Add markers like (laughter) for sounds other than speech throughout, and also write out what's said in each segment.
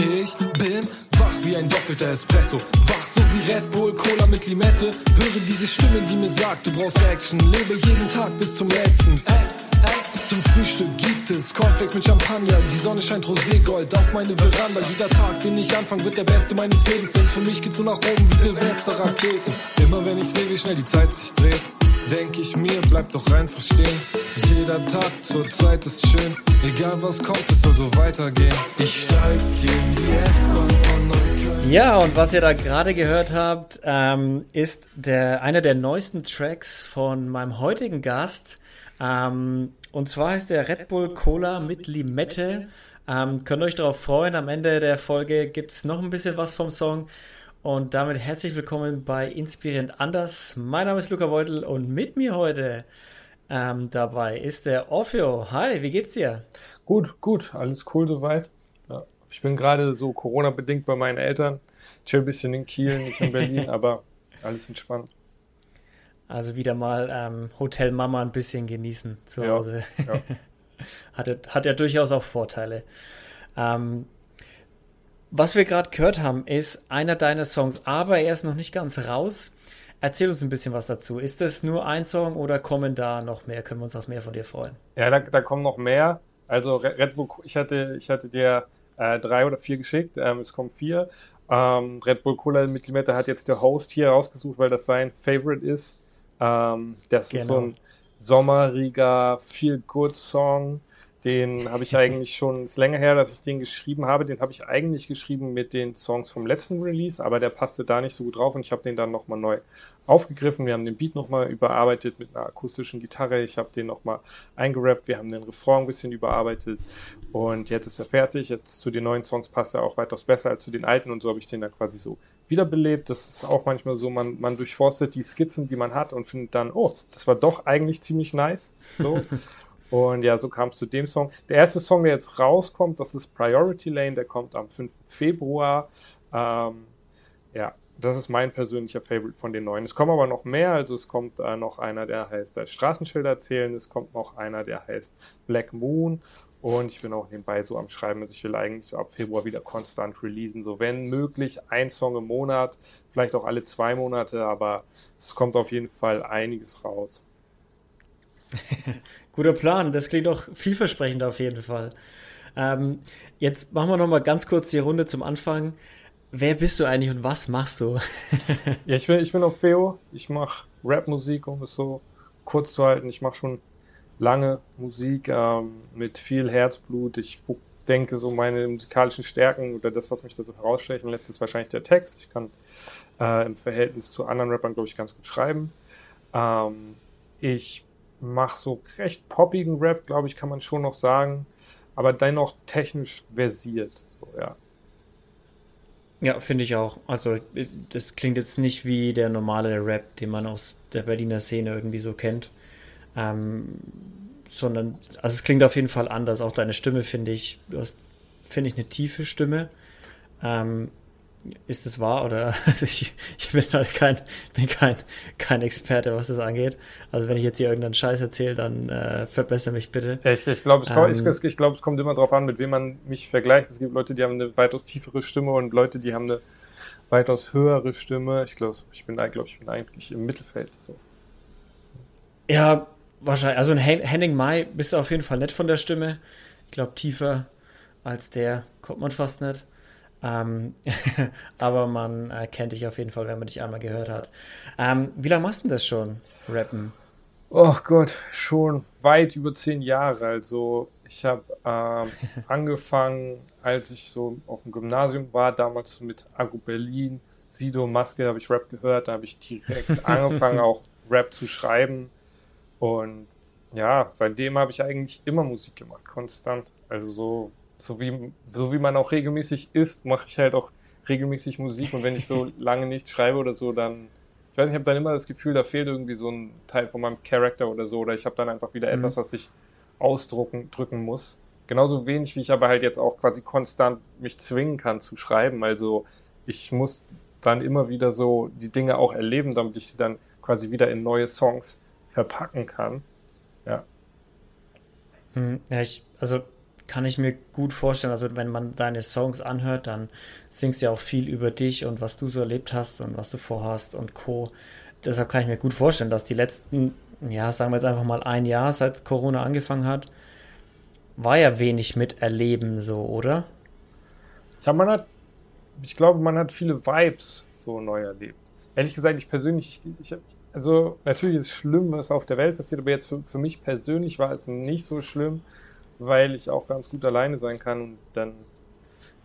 Ich bin wach wie ein doppelter Espresso. Wach so wie Red Bull, Cola mit Limette. Höre diese Stimme, die mir sagt, du brauchst Action. Lebe jeden Tag bis zum letzten. Ey, ey. Zum Frühstück gibt es Cornflakes mit Champagner. Die Sonne scheint roségold auf meine Veranda. Jeder Tag, den ich anfange, wird der beste meines Lebens. Denn für mich geht's so nach oben wie Silvesterraketen. Immer wenn ich sehe, wie schnell die Zeit sich dreht denk ich mir, bleib doch einfach stehen. Jeder Tag zur Zeit ist schön, egal was kommt, es soll so weitergehen. Ich steig in die S-Bahn von Neukölln. Ja, und was ihr da gerade gehört habt, ähm, ist der, einer der neuesten Tracks von meinem heutigen Gast. Ähm, und zwar heißt der Red Bull Cola mit Limette. Ähm, könnt euch darauf freuen, am Ende der Folge gibt es noch ein bisschen was vom Song. Und damit herzlich willkommen bei Inspirierend Anders. Mein Name ist Luca Beutel und mit mir heute ähm, dabei ist der Orfeo. Hi, wie geht's dir? Gut, gut, alles cool soweit. Ja, ich bin gerade so Corona-bedingt bei meinen Eltern. Chill ein bisschen in Kiel, nicht in Berlin, (laughs) aber alles entspannt. Also wieder mal ähm, Hotel Mama ein bisschen genießen zu Hause. Ja, (laughs) ja. hat, hat ja durchaus auch Vorteile. Ähm, was wir gerade gehört haben, ist einer deiner Songs, aber er ist noch nicht ganz raus. Erzähl uns ein bisschen was dazu. Ist das nur ein Song oder kommen da noch mehr? Können wir uns auf mehr von dir freuen? Ja, da, da kommen noch mehr. Also Red Bull, ich hatte, ich hatte dir äh, drei oder vier geschickt, ähm, es kommen vier. Ähm, Red Bull Cola mit Limette hat jetzt der Host hier rausgesucht, weil das sein Favorite ist. Ähm, das genau. ist so genau. ein sommeriger, Feel-Good-Song. Den habe ich eigentlich schon, ist länger her, dass ich den geschrieben habe. Den habe ich eigentlich geschrieben mit den Songs vom letzten Release, aber der passte da nicht so gut drauf und ich habe den dann nochmal neu aufgegriffen. Wir haben den Beat nochmal überarbeitet mit einer akustischen Gitarre. Ich habe den nochmal eingerappt. Wir haben den Refrain ein bisschen überarbeitet und jetzt ist er fertig. Jetzt zu den neuen Songs passt er auch weitaus besser als zu den alten und so habe ich den dann quasi so wiederbelebt. Das ist auch manchmal so, man, man durchforstet die Skizzen, die man hat und findet dann, oh, das war doch eigentlich ziemlich nice. So. (laughs) Und ja, so kam es zu dem Song. Der erste Song, der jetzt rauskommt, das ist Priority Lane, der kommt am 5. Februar. Ähm, ja, das ist mein persönlicher Favorite von den neuen. Es kommen aber noch mehr, also es kommt äh, noch einer, der heißt äh, Straßenschilder erzählen, es kommt noch einer, der heißt Black Moon und ich bin auch nebenbei so am Schreiben, also ich will eigentlich ab Februar wieder konstant releasen, so wenn möglich ein Song im Monat, vielleicht auch alle zwei Monate, aber es kommt auf jeden Fall einiges raus. (laughs) Guter Plan, das klingt doch vielversprechend auf jeden Fall. Ähm, jetzt machen wir noch mal ganz kurz die Runde zum Anfang. Wer bist du eigentlich und was machst du? (laughs) ja, ich bin, ich bin auch Feo. Ich mache Rap-Musik, um es so kurz zu halten. Ich mache schon lange Musik ähm, mit viel Herzblut. Ich denke, so meine musikalischen Stärken oder das, was mich da so herausstechen lässt, ist wahrscheinlich der Text. Ich kann äh, im Verhältnis zu anderen Rappern, glaube ich, ganz gut schreiben. Ähm, ich mache so recht poppigen Rap, glaube ich, kann man schon noch sagen, aber dennoch technisch versiert. So, ja. Ja, finde ich auch. Also, das klingt jetzt nicht wie der normale Rap, den man aus der Berliner Szene irgendwie so kennt. Ähm, sondern, also es klingt auf jeden Fall anders. Auch deine Stimme finde ich, du hast, finde ich, eine tiefe Stimme. Ähm, ist es wahr oder (laughs) ich, ich, bin halt kein, bin kein, kein Experte, was das angeht. Also wenn ich jetzt hier irgendeinen Scheiß erzähle, dann äh, verbessere mich bitte. Ich, ich glaube, es, ähm, ich, ich glaub, es kommt immer darauf an, mit wem man mich vergleicht. Es gibt Leute, die haben eine weitaus tiefere Stimme und Leute, die haben eine weitaus höhere Stimme. Ich glaube, ich bin, glaub, ich bin eigentlich im Mittelfeld. So. Ja, wahrscheinlich. Also in Henning Mai bist du auf jeden Fall nett von der Stimme. Ich glaube, tiefer als der kommt man fast nicht. Ähm, (laughs) aber man äh, kennt dich auf jeden Fall, wenn man dich einmal gehört hat. Ähm, wie lange machst du das schon, Rappen? Oh Gott, schon weit über zehn Jahre. Also ich habe ähm, (laughs) angefangen, als ich so auf dem Gymnasium war, damals mit Agro Berlin, Sido, Maske, habe ich Rap gehört. Da habe ich direkt (laughs) angefangen, auch Rap zu schreiben. Und ja, seitdem habe ich eigentlich immer Musik gemacht, konstant. Also so so wie, so wie man auch regelmäßig isst, mache ich halt auch regelmäßig Musik und wenn ich so (laughs) lange nichts schreibe oder so, dann, ich weiß nicht, ich habe dann immer das Gefühl, da fehlt irgendwie so ein Teil von meinem Charakter oder so oder ich habe dann einfach wieder mhm. etwas, was ich ausdrucken, drücken muss. Genauso wenig, wie ich aber halt jetzt auch quasi konstant mich zwingen kann zu schreiben. Also ich muss dann immer wieder so die Dinge auch erleben, damit ich sie dann quasi wieder in neue Songs verpacken kann. Ja. Hm, ja, ich, also kann ich mir gut vorstellen. Also wenn man deine Songs anhört, dann singst du ja auch viel über dich und was du so erlebt hast und was du vorhast und Co. Deshalb kann ich mir gut vorstellen, dass die letzten, ja, sagen wir jetzt einfach mal ein Jahr, seit Corona angefangen hat, war ja wenig mit Erleben so, oder? Ja, man hat, ich glaube, man hat viele Vibes so neu erlebt. Ehrlich gesagt, ich persönlich, ich, ich also natürlich ist es schlimm, was auf der Welt passiert, aber jetzt für, für mich persönlich war es nicht so schlimm, weil ich auch ganz gut alleine sein kann und dann,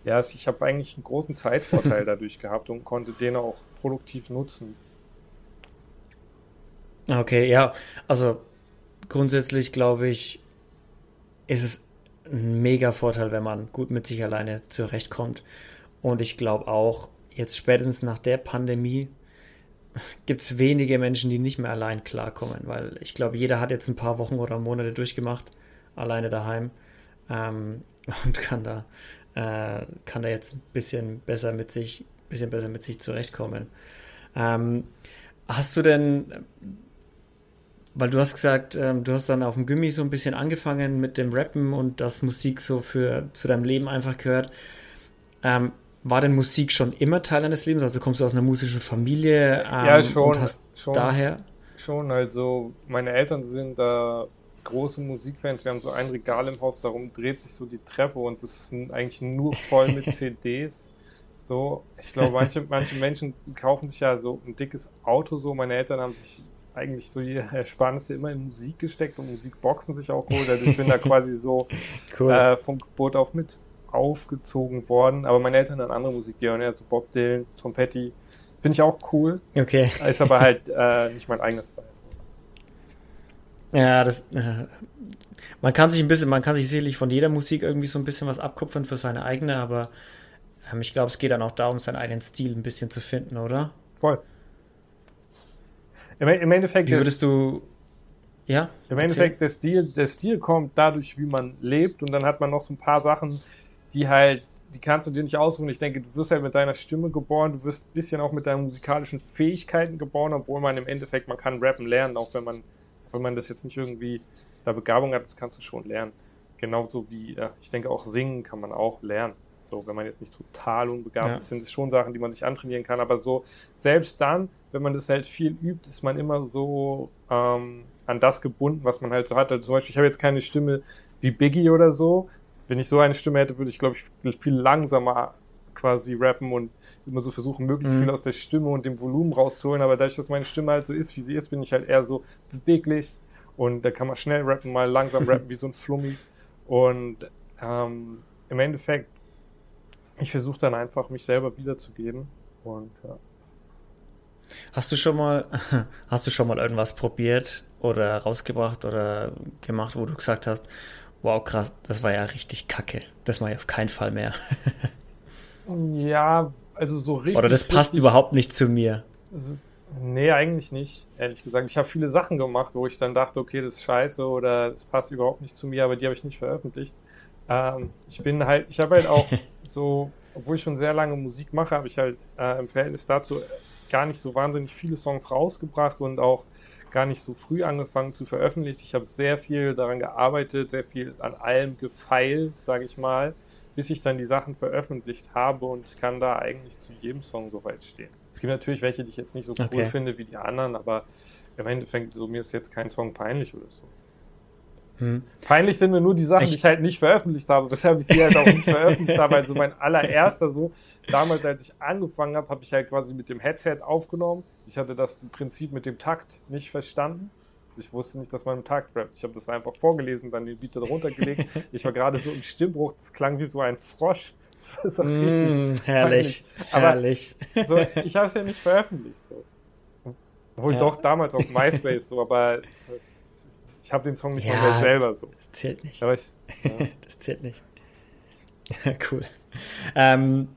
ja, ich habe eigentlich einen großen Zeitvorteil (laughs) dadurch gehabt und konnte den auch produktiv nutzen. Okay, ja, also grundsätzlich glaube ich, ist es ein mega Vorteil, wenn man gut mit sich alleine zurechtkommt. Und ich glaube auch, jetzt spätestens nach der Pandemie gibt es wenige Menschen, die nicht mehr allein klarkommen, weil ich glaube, jeder hat jetzt ein paar Wochen oder Monate durchgemacht, alleine daheim ähm, (laughs) und kann da, äh, kann da jetzt ein bisschen besser mit sich, bisschen besser mit sich zurechtkommen. Ähm, hast du denn, weil du hast gesagt, ähm, du hast dann auf dem Gummi so ein bisschen angefangen mit dem Rappen und das Musik so für zu deinem Leben einfach gehört. Ähm, war denn Musik schon immer Teil deines Lebens? Also kommst du aus einer musischen Familie ähm, ja, schon, und hast schon, daher? Schon, also meine Eltern sind da große Musikfans. Wir haben so ein Regal im Haus, darum dreht sich so die Treppe und das ist eigentlich nur voll mit (laughs) CDs. So, ich glaube, manche, manche Menschen kaufen sich ja so ein dickes Auto so. Meine Eltern haben sich eigentlich so ihr Ersparnisse immer in Musik gesteckt und Musikboxen sich auch geholt. Also ich bin da quasi so (laughs) cool. äh, vom Geburt auf mit aufgezogen worden, aber meine Eltern haben andere Musik gehört, ja, so Bob Dylan, Tom Petty, finde ich auch cool. Okay. Ist aber halt äh, nicht mein eigenes Style. Ja, das, äh, man kann sich ein bisschen, man kann sich sicherlich von jeder Musik irgendwie so ein bisschen was abkupfern für seine eigene, aber ähm, ich glaube, es geht dann auch darum, seinen eigenen Stil ein bisschen zu finden, oder? Voll. Im, im Endeffekt. Wie würdest du, ja? Im Endeffekt, der Stil, der Stil kommt dadurch, wie man lebt und dann hat man noch so ein paar Sachen, die halt, die kannst du dir nicht aussuchen. Ich denke, du wirst halt mit deiner Stimme geboren, du wirst ein bisschen auch mit deinen musikalischen Fähigkeiten geboren, obwohl man im Endeffekt, man kann rappen lernen, auch wenn man, wenn man das jetzt nicht irgendwie da Begabung hat, das kannst du schon lernen. Genauso wie, ja, ich denke, auch singen kann man auch lernen. So, wenn man jetzt nicht total unbegabt ja. ist, sind es schon Sachen, die man sich antrainieren kann. Aber so, selbst dann, wenn man das halt viel übt, ist man immer so ähm, an das gebunden, was man halt so hat. Also zum Beispiel, ich habe jetzt keine Stimme wie Biggie oder so, wenn ich so eine Stimme hätte, würde ich, glaube ich, viel langsamer quasi rappen und immer so versuchen, möglichst mhm. viel aus der Stimme und dem Volumen rauszuholen. Aber dadurch, dass meine Stimme halt so ist, wie sie ist, bin ich halt eher so beweglich und da kann man schnell rappen, mal langsam (laughs) rappen wie so ein Flummi. Und ähm, im Endeffekt, ich versuche dann einfach, mich selber wiederzugeben. Und ja. Hast du schon mal, (laughs) hast du schon mal irgendwas probiert oder rausgebracht oder gemacht, wo du gesagt hast, wow, krass, das war ja richtig kacke. Das mache ich auf keinen Fall mehr. (laughs) ja, also so richtig. Oder das passt richtig, überhaupt nicht zu mir. Nee, eigentlich nicht, ehrlich gesagt. Ich habe viele Sachen gemacht, wo ich dann dachte, okay, das ist scheiße oder das passt überhaupt nicht zu mir, aber die habe ich nicht veröffentlicht. Ähm, ich bin halt, ich habe halt auch (laughs) so, obwohl ich schon sehr lange Musik mache, habe ich halt äh, im Verhältnis dazu gar nicht so wahnsinnig viele Songs rausgebracht und auch gar nicht so früh angefangen zu veröffentlichen. Ich habe sehr viel daran gearbeitet, sehr viel an allem gefeilt, sage ich mal, bis ich dann die Sachen veröffentlicht habe und ich kann da eigentlich zu jedem Song soweit stehen. Es gibt natürlich welche, die ich jetzt nicht so cool okay. finde wie die anderen, aber im Endeffekt, so mir ist jetzt kein Song peinlich oder so. Hm. Peinlich sind mir nur die Sachen, ich die ich halt nicht veröffentlicht habe, weshalb ich sie halt auch nicht veröffentlicht habe. Also mein allererster so, damals, als ich angefangen habe, habe ich halt quasi mit dem Headset aufgenommen. Ich hatte das Prinzip mit dem Takt nicht verstanden. Ich wusste nicht, dass man im Takt rappt. Ich habe das einfach vorgelesen, dann den Beat darunter gelegt. (laughs) Ich war gerade so im Stimmbruch, das klang wie so ein Frosch. (laughs) Das ist mm, herrlich, Aber herrlich. So, ich habe es ja nicht veröffentlicht. So. Obwohl ja. doch damals auf MySpace so, aber ich habe den Song nicht ja, mal selber so. Das zählt nicht. Ich, ja. (laughs) das zählt nicht. cool. Ähm,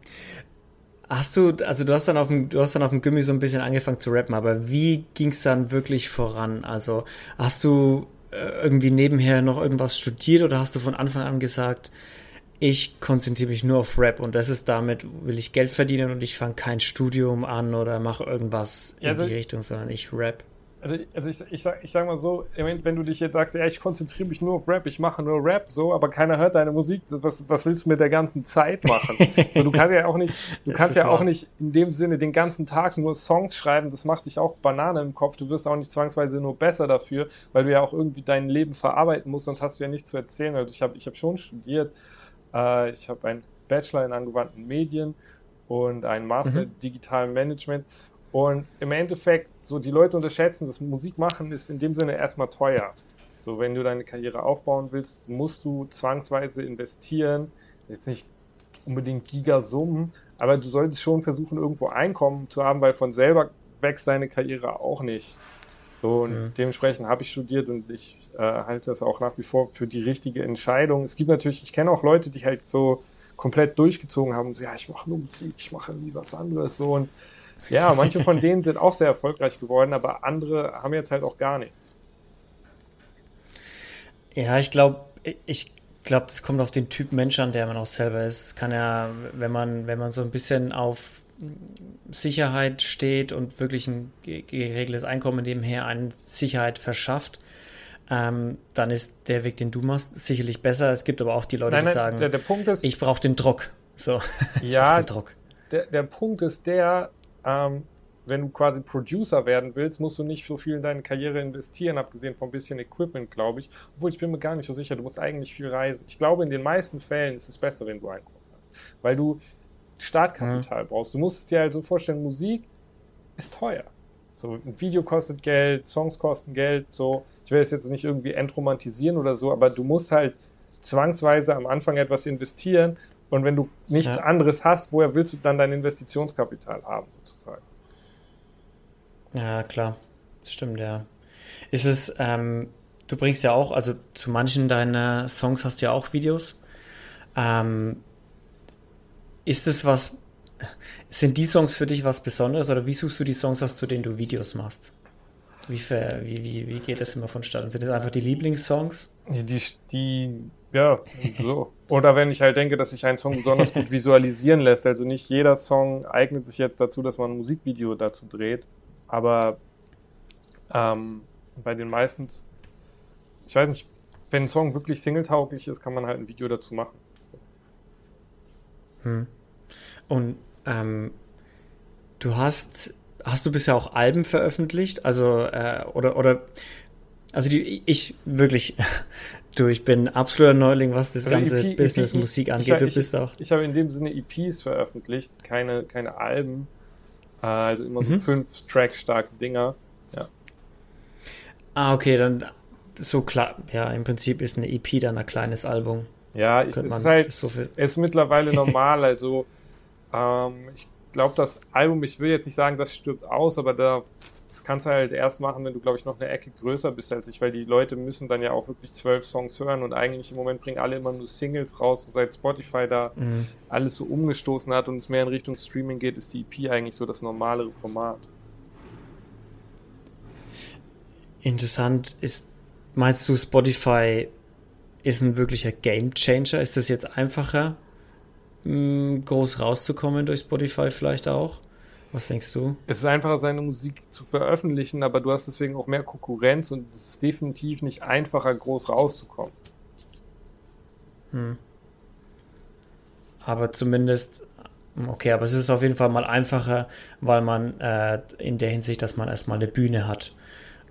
Hast du, also du hast dann auf dem, du hast dann auf dem Gimmi so ein bisschen angefangen zu rappen, aber wie ging es dann wirklich voran? Also hast du äh, irgendwie nebenher noch irgendwas studiert oder hast du von Anfang an gesagt, ich konzentriere mich nur auf Rap und das ist damit, will ich Geld verdienen und ich fange kein Studium an oder mache irgendwas in die Richtung, sondern ich rap? Also, also ich, ich, sag, ich sag mal so, wenn du dich jetzt sagst, ja, ich konzentriere mich nur auf Rap, ich mache nur Rap, so, aber keiner hört deine Musik, was, was willst du mit der ganzen Zeit machen? (laughs) so, du kannst ja auch nicht, du kannst ja wahr. auch nicht in dem Sinne den ganzen Tag nur Songs schreiben, das macht dich auch Banane im Kopf, du wirst auch nicht zwangsweise nur besser dafür, weil du ja auch irgendwie dein Leben verarbeiten musst, sonst hast du ja nichts zu erzählen. Also ich habe ich hab schon studiert, äh, ich habe einen Bachelor in angewandten Medien und einen Master mhm. in digitalen Management und im Endeffekt, so die Leute unterschätzen, das Musik machen ist in dem Sinne erstmal teuer. So, wenn du deine Karriere aufbauen willst, musst du zwangsweise investieren. Jetzt nicht unbedingt Gigasummen, aber du solltest schon versuchen, irgendwo Einkommen zu haben, weil von selber wächst deine Karriere auch nicht. So, und ja. dementsprechend habe ich studiert und ich äh, halte das auch nach wie vor für die richtige Entscheidung. Es gibt natürlich, ich kenne auch Leute, die halt so komplett durchgezogen haben und so, ja, ich mache nur Musik, ich mache nie was anderes so und ja, manche von denen sind auch sehr erfolgreich geworden, aber andere haben jetzt halt auch gar nichts. Ja, ich glaube, ich glaube, das kommt auf den Typ Mensch an, der man auch selber ist. Es kann ja, wenn man, wenn man so ein bisschen auf Sicherheit steht und wirklich ein geregeltes Einkommen nebenher eine Sicherheit verschafft, ähm, dann ist der Weg, den du machst, sicherlich besser. Es gibt aber auch die Leute, nein, nein, die sagen, der, der ist, ich brauche den Druck. So, (laughs) ja, Der, der Punkt ist der, ähm, wenn du quasi Producer werden willst, musst du nicht so viel in deine Karriere investieren, abgesehen von ein bisschen Equipment, glaube ich. Obwohl ich bin mir gar nicht so sicher, du musst eigentlich viel reisen. Ich glaube, in den meisten Fällen ist es besser, wenn du Einkommen hast. Weil du Startkapital mhm. brauchst. Du musst es dir halt so vorstellen, Musik ist teuer. So, ein Video kostet Geld, Songs kosten Geld, so. Ich will es jetzt nicht irgendwie entromantisieren oder so, aber du musst halt zwangsweise am Anfang etwas investieren und wenn du nichts ja. anderes hast, woher willst du dann dein Investitionskapital haben, sozusagen? Ja, klar. Das stimmt, ja. Ist es, ähm, du bringst ja auch, also zu manchen deiner Songs hast du ja auch Videos. Ähm, ist es was, sind die Songs für dich was Besonderes oder wie suchst du die Songs aus, zu denen du Videos machst? Wie, wie, wie, wie geht das immer vonstatten? Sind das einfach die Lieblingssongs? Die, die, die ja, so. Oder wenn ich halt denke, dass sich ein Song besonders gut visualisieren lässt. Also nicht jeder Song eignet sich jetzt dazu, dass man ein Musikvideo dazu dreht. Aber ähm, bei den meisten, ich weiß nicht, wenn ein Song wirklich singletauglich ist, kann man halt ein Video dazu machen. Hm. Und ähm, du hast, hast du bisher auch Alben veröffentlicht? Also, äh, oder, oder, also die, ich wirklich, Du, ich bin absoluter Neuling, was das also ganze EP, Business EP, Musik angeht. Ich, du bist auch. Ich habe in dem Sinne EPs veröffentlicht, keine, keine Alben. Äh, also immer so mhm. fünf Track starke Dinger. Ja. Ah, okay, dann so klar. Ja, im Prinzip ist eine EP dann ein kleines Album. Ja, ich, es ist halt, so viel... es ist mittlerweile (laughs) normal. Also, ähm, ich glaube, das Album, ich will jetzt nicht sagen, das stirbt aus, aber da das kannst du halt erst machen, wenn du, glaube ich, noch eine Ecke größer bist als ich, weil die Leute müssen dann ja auch wirklich zwölf Songs hören und eigentlich im Moment bringen alle immer nur Singles raus und seit Spotify da mhm. alles so umgestoßen hat und es mehr in Richtung Streaming geht, ist die EP eigentlich so das normalere Format. Interessant ist, meinst du, Spotify ist ein wirklicher Game Changer? Ist es jetzt einfacher, groß rauszukommen durch Spotify vielleicht auch? Was denkst du? Es ist einfacher, seine Musik zu veröffentlichen, aber du hast deswegen auch mehr Konkurrenz und es ist definitiv nicht einfacher, groß rauszukommen. Hm. Aber zumindest, okay, aber es ist auf jeden Fall mal einfacher, weil man äh, in der Hinsicht, dass man erstmal eine Bühne hat.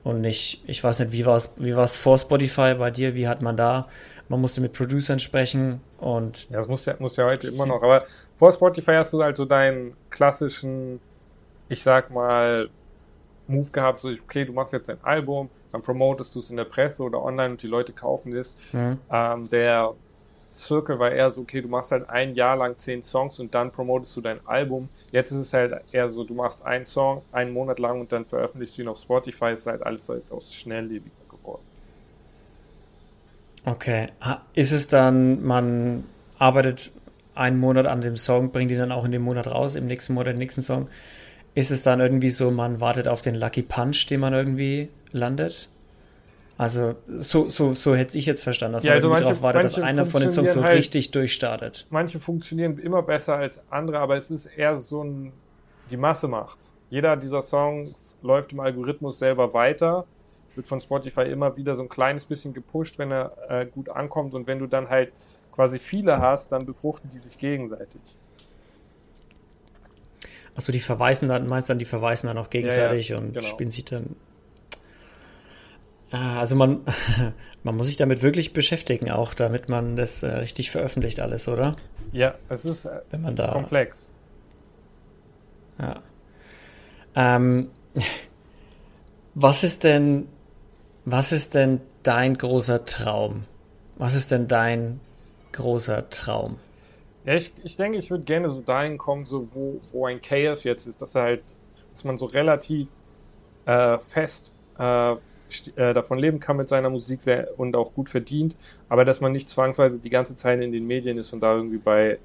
Und nicht, ich weiß nicht, wie war es wie vor Spotify bei dir? Wie hat man da? Man musste mit Producern sprechen und. Ja, das muss ja, muss ja heute immer noch. Aber vor Spotify hast du also deinen klassischen ich sag mal, Move gehabt, so, okay, du machst jetzt ein Album, dann promotest du es in der Presse oder online und die Leute kaufen es. Mhm. Ähm, der Circle war eher so, okay, du machst halt ein Jahr lang zehn Songs und dann promotest du dein Album. Jetzt ist es halt eher so, du machst einen Song einen Monat lang und dann veröffentlichst du ihn auf Spotify. Es ist halt alles halt aus schnelllebiger geworden. Okay. Ist es dann, man arbeitet einen Monat an dem Song, bringt ihn dann auch in dem Monat raus, im nächsten Monat den nächsten Song ist es dann irgendwie so, man wartet auf den Lucky Punch, den man irgendwie landet? Also so, so, so hätte ich jetzt verstanden, dass ja, man also manche, darauf wartet, dass einer von den Songs so halt, richtig durchstartet. Manche funktionieren immer besser als andere, aber es ist eher so ein, die Masse macht's. jeder dieser Songs läuft im Algorithmus selber weiter, wird von Spotify immer wieder so ein kleines bisschen gepusht, wenn er äh, gut ankommt und wenn du dann halt quasi viele hast, dann befruchten die sich gegenseitig. Achso, die verweisen dann, meinst du dann, die verweisen dann auch gegenseitig ja, ja, und genau. spielen sich dann. Ah, also man, (laughs) man muss sich damit wirklich beschäftigen, auch damit man das äh, richtig veröffentlicht alles, oder? Ja, es ist äh, Wenn man da, komplex. Ja. Ähm, was ist denn, was ist denn dein großer Traum? Was ist denn dein großer Traum? Ja, ich, ich denke, ich würde gerne so dahin kommen, so wo, wo ein KF jetzt ist, dass er halt, dass man so relativ äh, fest äh, äh, davon leben kann mit seiner Musik sehr, und auch gut verdient, aber dass man nicht zwangsweise die ganze Zeit in den Medien ist und da irgendwie bei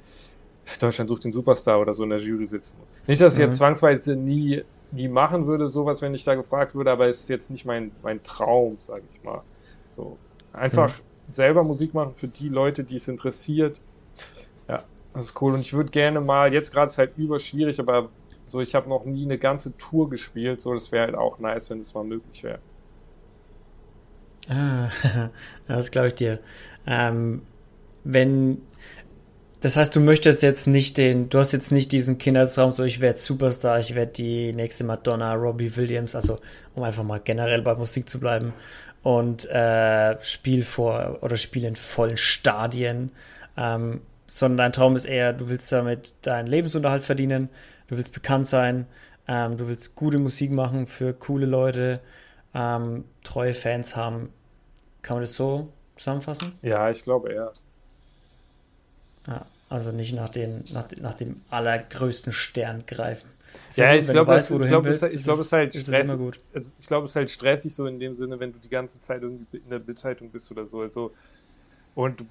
Deutschland sucht den Superstar oder so in der Jury sitzen muss. Nicht, dass ich mhm. jetzt zwangsweise nie, nie machen würde, sowas, wenn ich da gefragt würde, aber es ist jetzt nicht mein, mein Traum, sage ich mal. So einfach mhm. selber Musik machen für die Leute, die es interessiert das ist cool. Und ich würde gerne mal, jetzt gerade ist halt überschwierig, aber so, ich habe noch nie eine ganze Tour gespielt. So, das wäre halt auch nice, wenn das mal möglich wäre. Ah, (laughs) das glaube ich dir. Ähm, wenn, das heißt, du möchtest jetzt nicht den, du hast jetzt nicht diesen Kindertraum, so ich werde Superstar, ich werde die nächste Madonna, Robbie Williams, also um einfach mal generell bei Musik zu bleiben und äh, Spiel vor oder Spiel in vollen Stadien. Ähm, sondern dein Traum ist eher, du willst damit deinen Lebensunterhalt verdienen, du willst bekannt sein, ähm, du willst gute Musik machen für coole Leute, ähm, treue Fans haben. Kann man das so zusammenfassen? Ja, ich glaube eher. Ja, also nicht nach, den, nach, nach dem allergrößten Stern greifen. ja, ich glaube, es, ich glaube, es, ich glaube, es ist halt stressig. Also ich glaube, es ist halt stressig so in dem Sinne, wenn du die ganze Zeit irgendwie in der Bildzeitung bist oder so. Also und du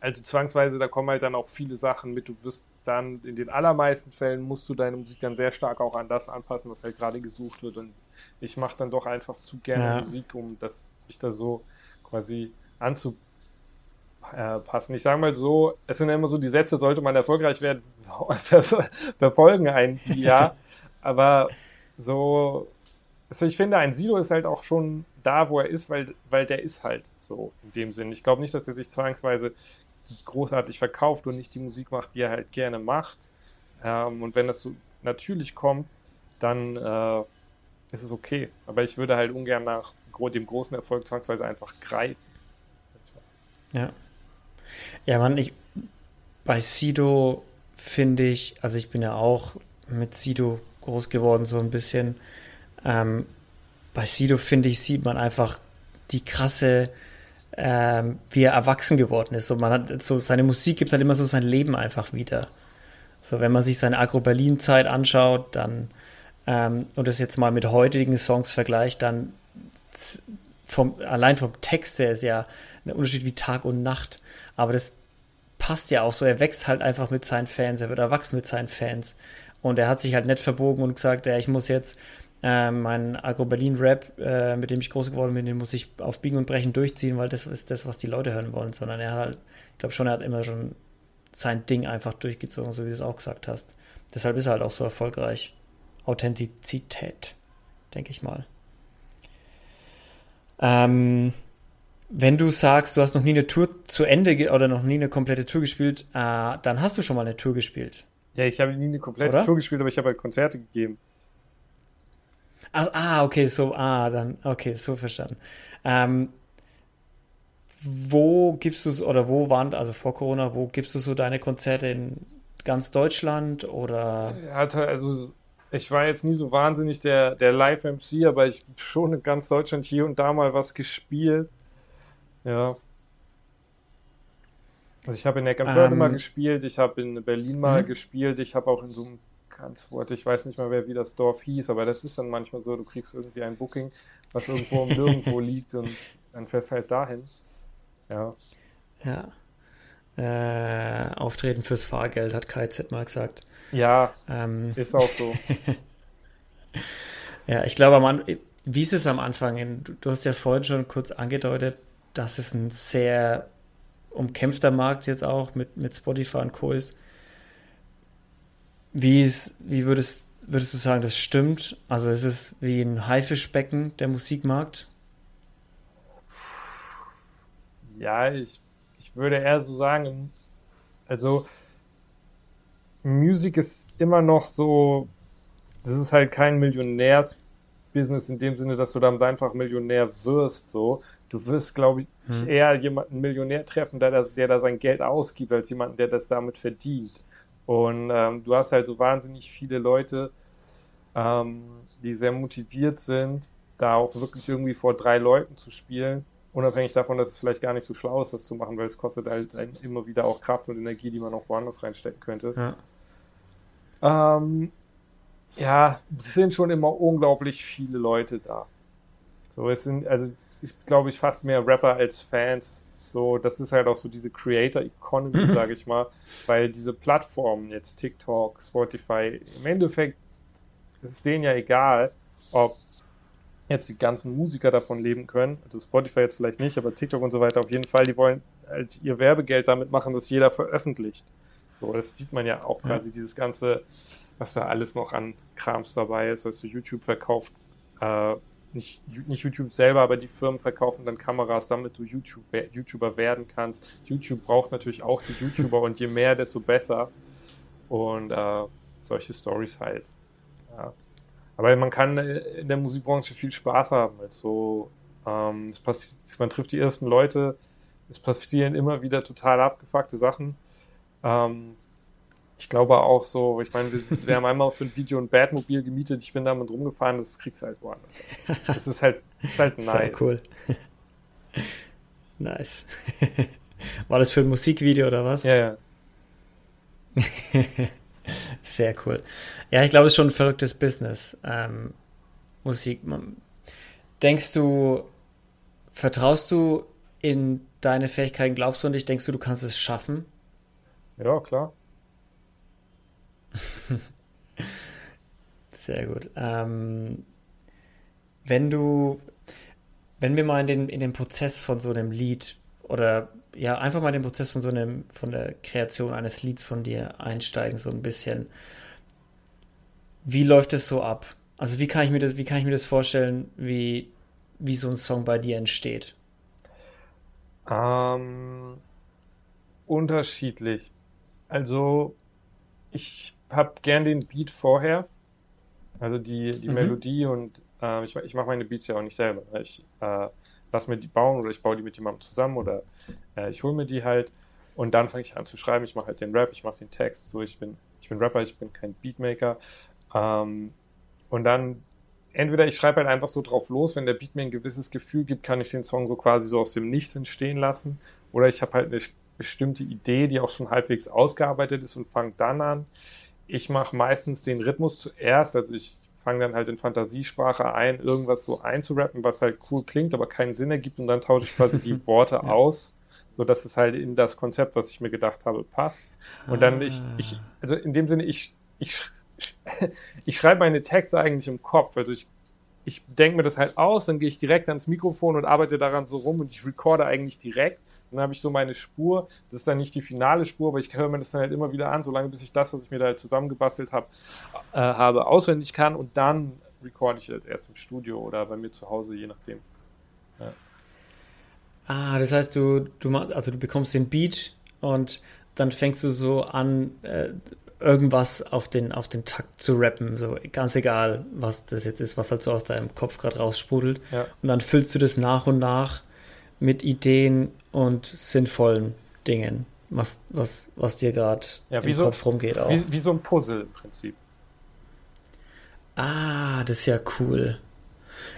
also zwangsweise, da kommen halt dann auch viele Sachen mit. Du wirst dann, in den allermeisten Fällen musst du deine Musik dann sehr stark auch an das anpassen, was halt gerade gesucht wird. Und ich mache dann doch einfach zu gerne ja. Musik, um das mich da so quasi anzupassen. Ich sage mal so, es sind ja immer so die Sätze, sollte man erfolgreich werden, (laughs) verfolgen ein ja. (laughs) Aber so, also ich finde, ein Silo ist halt auch schon da, wo er ist, weil, weil der ist halt so in dem Sinn. Ich glaube nicht, dass er sich zwangsweise großartig verkauft und nicht die Musik macht, die er halt gerne macht. Ähm, und wenn das so natürlich kommt, dann äh, ist es okay. Aber ich würde halt ungern nach dem großen Erfolg zwangsweise einfach greifen. Ja. Ja, man, ich bei Sido finde ich, also ich bin ja auch mit Sido groß geworden, so ein bisschen. Ähm, bei Sido finde ich, sieht man einfach die krasse ähm, wie er erwachsen geworden ist. So, man hat so seine Musik gibt halt immer so sein Leben einfach wieder. So, wenn man sich seine Agro-Berlin-Zeit anschaut, dann ähm, und das jetzt mal mit heutigen Songs vergleicht, dann vom, allein vom Text her ist ja ein Unterschied wie Tag und Nacht. Aber das passt ja auch so. Er wächst halt einfach mit seinen Fans, er wird erwachsen mit seinen Fans. Und er hat sich halt nicht verbogen und gesagt, ja, ich muss jetzt äh, mein Agro-Berlin-Rap, äh, mit dem ich groß geworden bin, den muss ich auf Biegen und Brechen durchziehen, weil das ist das, was die Leute hören wollen. Sondern er hat halt, ich glaube schon, er hat immer schon sein Ding einfach durchgezogen, so wie du es auch gesagt hast. Deshalb ist er halt auch so erfolgreich. Authentizität, denke ich mal. Ähm, wenn du sagst, du hast noch nie eine Tour zu Ende oder noch nie eine komplette Tour gespielt, äh, dann hast du schon mal eine Tour gespielt. Ja, ich habe nie eine komplette oder? Tour gespielt, aber ich habe halt Konzerte gegeben. Ach, ah, okay, so, ah, dann, okay, so verstanden. Ähm, wo gibst du oder wo waren, also vor Corona, wo gibst du so deine Konzerte in ganz Deutschland oder? Hatte, also ich war jetzt nie so wahnsinnig der, der Live-MC, aber ich schon in ganz Deutschland hier und da mal was gespielt. Ja. Also ich habe in Eckernförde ähm, mal gespielt, ich habe in Berlin mal mhm. gespielt, ich habe auch in so einem ganz Wort, ich weiß nicht mal mehr, wie das Dorf hieß, aber das ist dann manchmal so, du kriegst irgendwie ein Booking, was irgendwo (laughs) um nirgendwo liegt und dann fährst halt dahin. Ja. Ja. Äh, Auftreten fürs Fahrgeld, hat KZ mal gesagt. Ja, ähm, ist auch so. (laughs) ja, ich glaube, man, wie ist es am Anfang? Du, du hast ja vorhin schon kurz angedeutet, dass es ein sehr umkämpfter Markt jetzt auch mit, mit Spotify und Co. ist. Wie, ist, wie würdest würdest du sagen, das stimmt? Also ist es wie ein Haifischbecken, der Musikmarkt? Ja, ich, ich würde eher so sagen, also Musik ist immer noch so, das ist halt kein Millionärsbusiness in dem Sinne, dass du dann einfach Millionär wirst, so. Du wirst, glaube ich, hm. eher jemanden Millionär treffen, der, das, der da sein Geld ausgibt, als jemanden, der das damit verdient. Und ähm, du hast halt so wahnsinnig viele Leute, ähm, die sehr motiviert sind, da auch wirklich irgendwie vor drei Leuten zu spielen. Unabhängig davon, dass es vielleicht gar nicht so schlau ist, das zu machen, weil es kostet halt immer wieder auch Kraft und Energie, die man auch woanders reinstecken könnte. Ja, ähm, ja es sind schon immer unglaublich viele Leute da. So, es sind, also ich glaube ich, fast mehr Rapper als Fans so, das ist halt auch so diese Creator Economy, sage ich mal, weil diese Plattformen jetzt TikTok, Spotify, im Endeffekt ist es denen ja egal, ob jetzt die ganzen Musiker davon leben können. Also Spotify jetzt vielleicht nicht, aber TikTok und so weiter auf jeden Fall. Die wollen halt ihr Werbegeld damit machen, dass jeder veröffentlicht. So, das sieht man ja auch quasi, dieses ganze, was da alles noch an Krams dabei ist, was also YouTube verkauft, äh, nicht, nicht YouTube selber, aber die Firmen verkaufen dann Kameras, damit du YouTube, YouTuber werden kannst. YouTube braucht natürlich auch die YouTuber und je mehr, desto besser. Und äh, solche Stories halt. Ja. Aber man kann in der Musikbranche viel Spaß haben. Also, ähm, es passiert, man trifft die ersten Leute, es passieren immer wieder total abgefuckte Sachen. Ähm, ich glaube auch so, ich meine, wir, wir haben einmal für ein Video ein Badmobil gemietet, ich bin damit rumgefahren, das kriegst du halt woanders. Das ist halt, (laughs) ist halt nice. Sehr cool. (laughs) nice. (laughs) War das für ein Musikvideo oder was? Ja, ja. Sehr cool. Ja, ich glaube, es ist schon ein verrücktes Business. Ähm, Musik. Denkst du, vertraust du in deine Fähigkeiten? Glaubst du und ich, denkst du, du kannst es schaffen? Ja, klar. (laughs) Sehr gut. Ähm, wenn du, wenn wir mal in den, in den Prozess von so einem Lied oder ja, einfach mal den Prozess von so einem, von der Kreation eines Lieds von dir einsteigen, so ein bisschen. Wie läuft es so ab? Also wie kann ich mir das, wie kann ich mir das vorstellen, wie, wie so ein Song bei dir entsteht? Ähm, unterschiedlich. Also ich habe gern den Beat vorher, also die, die mhm. Melodie und äh, ich, ich mache meine Beats ja auch nicht selber. Ne? Ich äh, lass mir die bauen oder ich baue die mit jemandem zusammen oder äh, ich hole mir die halt und dann fange ich an zu schreiben. Ich mache halt den Rap, ich mache den Text. So, ich bin, ich bin Rapper, ich bin kein Beatmaker. Ähm, und dann entweder ich schreibe halt einfach so drauf los, wenn der Beat mir ein gewisses Gefühl gibt, kann ich den Song so quasi so aus dem Nichts entstehen lassen. Oder ich habe halt eine bestimmte Idee, die auch schon halbwegs ausgearbeitet ist und fange dann an. Ich mache meistens den Rhythmus zuerst, also ich fange dann halt in Fantasiesprache ein, irgendwas so einzurappen, was halt cool klingt, aber keinen Sinn ergibt und dann tausche ich quasi die (laughs) Worte ja. aus, so dass es halt in das Konzept, was ich mir gedacht habe, passt. Und dann ich, ich ah. also in dem Sinne, ich, ich, (laughs) ich schreibe meine Texte eigentlich im Kopf, also ich ich denke mir das halt aus, dann gehe ich direkt ans Mikrofon und arbeite daran so rum und ich recorde eigentlich direkt dann habe ich so meine Spur. Das ist dann nicht die finale Spur, aber ich höre mir das dann halt immer wieder an, solange bis ich das, was ich mir da halt zusammengebastelt habe, äh, habe, auswendig kann und dann recorde ich jetzt erst im Studio oder bei mir zu Hause, je nachdem. Ja. Ah, das heißt, du, du, also du bekommst den Beat und dann fängst du so an, äh, irgendwas auf den, auf den Takt zu rappen, so ganz egal, was das jetzt ist, was halt so aus deinem Kopf gerade raussprudelt. Ja. Und dann füllst du das nach und nach mit Ideen und sinnvollen Dingen, was, was, was dir gerade ja, im so, Kopf rumgeht. Auch. Wie, wie so ein Puzzle im Prinzip. Ah, das ist ja cool.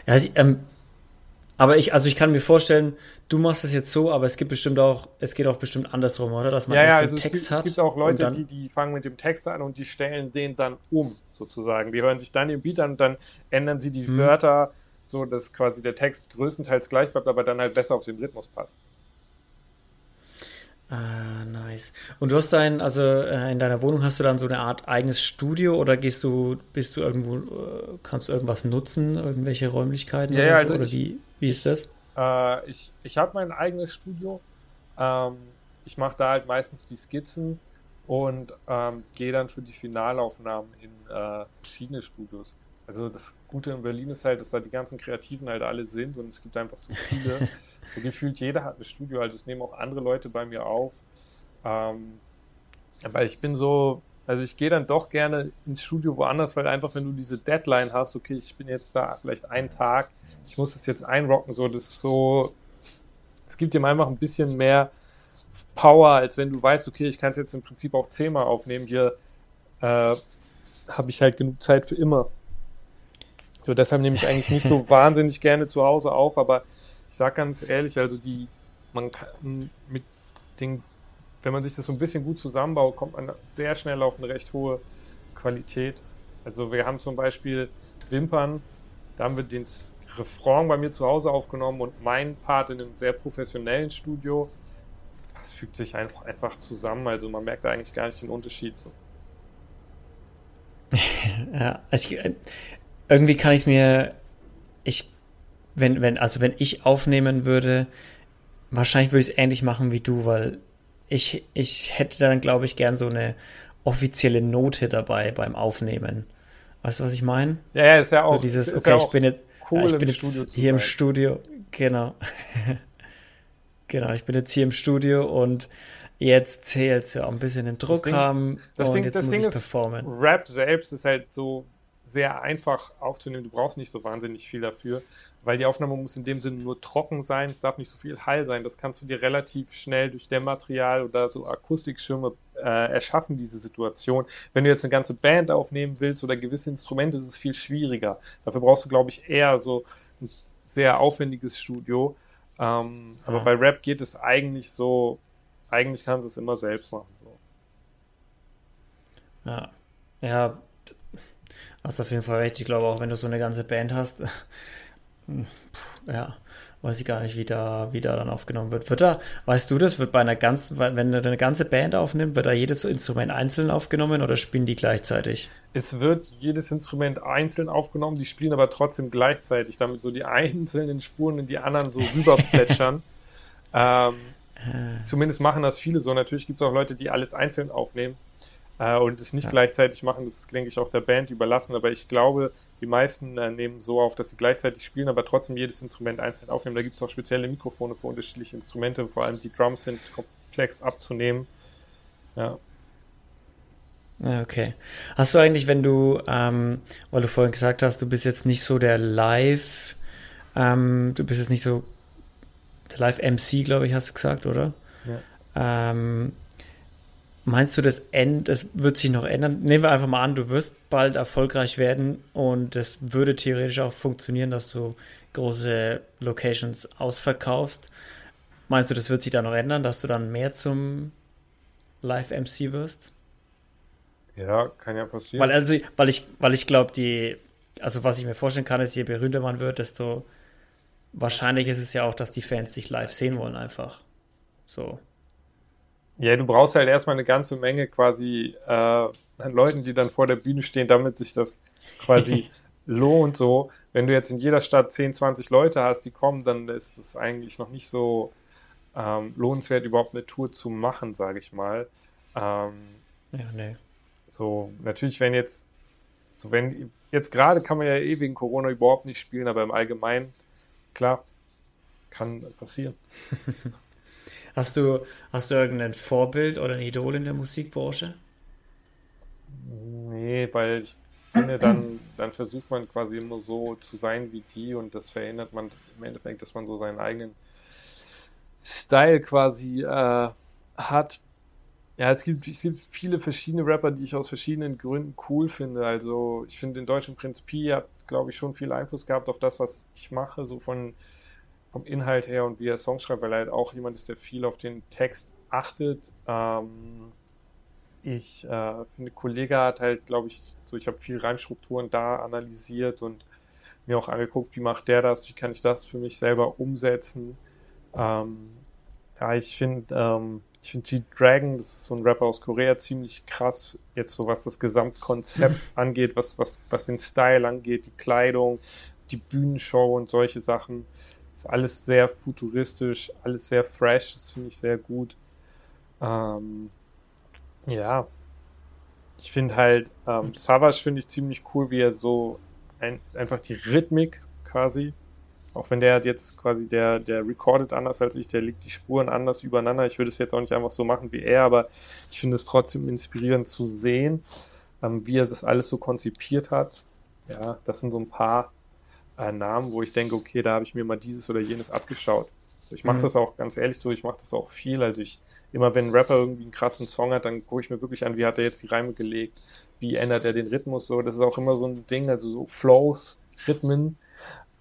Ja, ich, ähm, aber ich, also ich kann mir vorstellen, du machst es jetzt so, aber es gibt bestimmt auch, es geht auch bestimmt andersrum, oder? Dass man ja, erst ja, also den Text es gibt, hat. Es gibt auch Leute, dann, die, die fangen mit dem Text an und die stellen den dann um, sozusagen. Die hören sich dann den Beat an und dann ändern sie die hm. Wörter so dass quasi der Text größtenteils gleich bleibt, aber dann halt besser auf den Rhythmus passt. Ah, nice. Und du hast dein, also äh, in deiner Wohnung hast du dann so eine Art eigenes Studio oder gehst du, bist du irgendwo, äh, kannst du irgendwas nutzen, irgendwelche Räumlichkeiten ja, oder, also oder ich, wie, wie ist das? Äh, ich ich habe mein eigenes Studio. Ähm, ich mache da halt meistens die Skizzen und ähm, gehe dann für die Finalaufnahmen in äh, verschiedene Studios. Also das Gute in Berlin ist halt, dass da die ganzen Kreativen halt alle sind und es gibt einfach so viele. (laughs) so gefühlt jeder hat ein Studio, also es nehmen auch andere Leute bei mir auf. Ähm, aber ich bin so, also ich gehe dann doch gerne ins Studio woanders, weil einfach, wenn du diese Deadline hast, okay, ich bin jetzt da vielleicht einen Tag, ich muss das jetzt einrocken, so, das ist so, es gibt ihm einfach ein bisschen mehr Power, als wenn du weißt, okay, ich kann es jetzt im Prinzip auch zehnmal aufnehmen, hier äh, habe ich halt genug Zeit für immer. So, deshalb nehme ich eigentlich nicht so (laughs) wahnsinnig gerne zu Hause auf, aber ich sage ganz ehrlich, also die, man kann mit den, wenn man sich das so ein bisschen gut zusammenbaut, kommt man sehr schnell auf eine recht hohe Qualität. Also wir haben zum Beispiel Wimpern, da haben wir den Refrain bei mir zu Hause aufgenommen und mein Part in einem sehr professionellen Studio. Das fügt sich einfach, einfach zusammen, also man merkt da eigentlich gar nicht den Unterschied. So. (laughs) ja, also ich, irgendwie kann ich mir, ich, wenn, wenn, also wenn ich aufnehmen würde, wahrscheinlich würde ich es ähnlich machen wie du, weil ich, ich hätte dann, glaube ich, gern so eine offizielle Note dabei beim Aufnehmen. Weißt du, was ich meine? Ja, ja, ist ja auch. So dieses, okay, ja ich bin jetzt, cool ja, ich bin jetzt hier im Studio, genau. (laughs) genau, ich bin jetzt hier im Studio und jetzt zählt es ja auch ein bisschen den Druck Ding, haben das und Ding, jetzt das muss Ding ich ist, performen. Rap selbst ist halt so sehr einfach aufzunehmen. Du brauchst nicht so wahnsinnig viel dafür, weil die Aufnahme muss in dem Sinne nur trocken sein. Es darf nicht so viel Hall sein. Das kannst du dir relativ schnell durch Dämmmaterial oder so Akustikschirme äh, erschaffen, diese Situation. Wenn du jetzt eine ganze Band aufnehmen willst oder gewisse Instrumente, ist es viel schwieriger. Dafür brauchst du, glaube ich, eher so ein sehr aufwendiges Studio. Ähm, ja. Aber bei Rap geht es eigentlich so, eigentlich kannst du es immer selbst machen. So. Ja. Ja, Hast auf jeden Fall recht. Ich glaube auch, wenn du so eine ganze Band hast, (laughs) ja, weiß ich gar nicht, wie da, wie da dann aufgenommen wird. Wird da, weißt du das, wird bei einer ganzen, wenn du eine ganze Band aufnimmst, wird da jedes Instrument einzeln aufgenommen oder spielen die gleichzeitig? Es wird jedes Instrument einzeln aufgenommen, die spielen aber trotzdem gleichzeitig, damit so die (laughs) einzelnen Spuren in die anderen so rüberplätschern. (laughs) ähm, äh. Zumindest machen das viele so. Natürlich gibt es auch Leute, die alles einzeln aufnehmen äh, und es nicht ja. gleichzeitig machen. Das ist, denke ich, auch der Band überlassen. Aber ich glaube, die meisten äh, nehmen so auf, dass sie gleichzeitig spielen, aber trotzdem jedes Instrument einzeln aufnehmen. Da gibt es auch spezielle Mikrofone für unterschiedliche Instrumente. Vor allem die Drums sind komplex abzunehmen. Ja. Okay. Hast du eigentlich, wenn du, ähm, weil du vorhin gesagt hast, du bist jetzt nicht so der Live, ähm, du bist jetzt nicht so der Live-MC, glaube ich, hast du gesagt, oder? Ja. Ähm, Meinst du, das, End, das wird sich noch ändern? Nehmen wir einfach mal an, du wirst bald erfolgreich werden und es würde theoretisch auch funktionieren, dass du große Locations ausverkaufst. Meinst du, das wird sich da noch ändern, dass du dann mehr zum Live-MC wirst? Ja, kann ja passieren. Weil, also, weil ich, weil ich glaube, die, also was ich mir vorstellen kann, ist, je berühmter man wird, desto wahrscheinlich ist es ja auch, dass die Fans sich live sehen wollen, einfach. So. Ja, du brauchst halt erstmal eine ganze Menge quasi äh, an Leuten, die dann vor der Bühne stehen, damit sich das quasi (laughs) lohnt. So, wenn du jetzt in jeder Stadt 10, 20 Leute hast, die kommen, dann ist es eigentlich noch nicht so ähm, lohnenswert, überhaupt eine Tour zu machen, sage ich mal. Ähm, ja, nee. So, natürlich, wenn jetzt, so wenn, jetzt gerade kann man ja eh wegen Corona überhaupt nicht spielen, aber im Allgemeinen, klar, kann passieren. (laughs) Hast du, hast du irgendein Vorbild oder ein Idol in der Musikbranche? Nee, weil ich finde, dann, dann versucht man quasi immer so zu sein wie die und das verhindert man im Endeffekt, dass man so seinen eigenen Style quasi äh, hat. Ja, es gibt, es gibt viele verschiedene Rapper, die ich aus verschiedenen Gründen cool finde. Also ich finde den deutschen Prinz Pi hat, glaube ich, schon viel Einfluss gehabt auf das, was ich mache, so von vom Inhalt her und wie er Songs schreibt, weil er halt auch jemand ist, der viel auf den Text achtet. Ähm, ich äh, finde, Kollege hat halt, glaube ich, so, ich habe viel Reimstrukturen da analysiert und mir auch angeguckt, wie macht der das, wie kann ich das für mich selber umsetzen. Ähm, ja, ich finde, ähm, ich finde G-Dragon, das ist so ein Rapper aus Korea, ziemlich krass, jetzt so was das Gesamtkonzept (laughs) angeht, was, was, was den Style angeht, die Kleidung, die Bühnenshow und solche Sachen. Ist alles sehr futuristisch, alles sehr fresh, das finde ich sehr gut. Ähm, Ja. Ich finde halt, ähm, Savage finde ich ziemlich cool, wie er so ein, einfach die Rhythmik quasi, auch wenn der jetzt quasi, der, der recordet anders als ich, der legt die Spuren anders übereinander. Ich würde es jetzt auch nicht einfach so machen wie er, aber ich finde es trotzdem inspirierend zu sehen, ähm, wie er das alles so konzipiert hat. Ja, das sind so ein paar äh, Namen, wo ich denke, okay, da habe ich mir mal dieses oder jenes abgeschaut. So, ich mache mhm. das auch ganz ehrlich so, ich mache das auch viel. Also ich, immer wenn ein Rapper irgendwie einen krassen Song hat, dann gucke ich mir wirklich an, wie hat er jetzt die Reime gelegt, wie ändert er den Rhythmus so. Das ist auch immer so ein Ding, also so Flows, Rhythmen.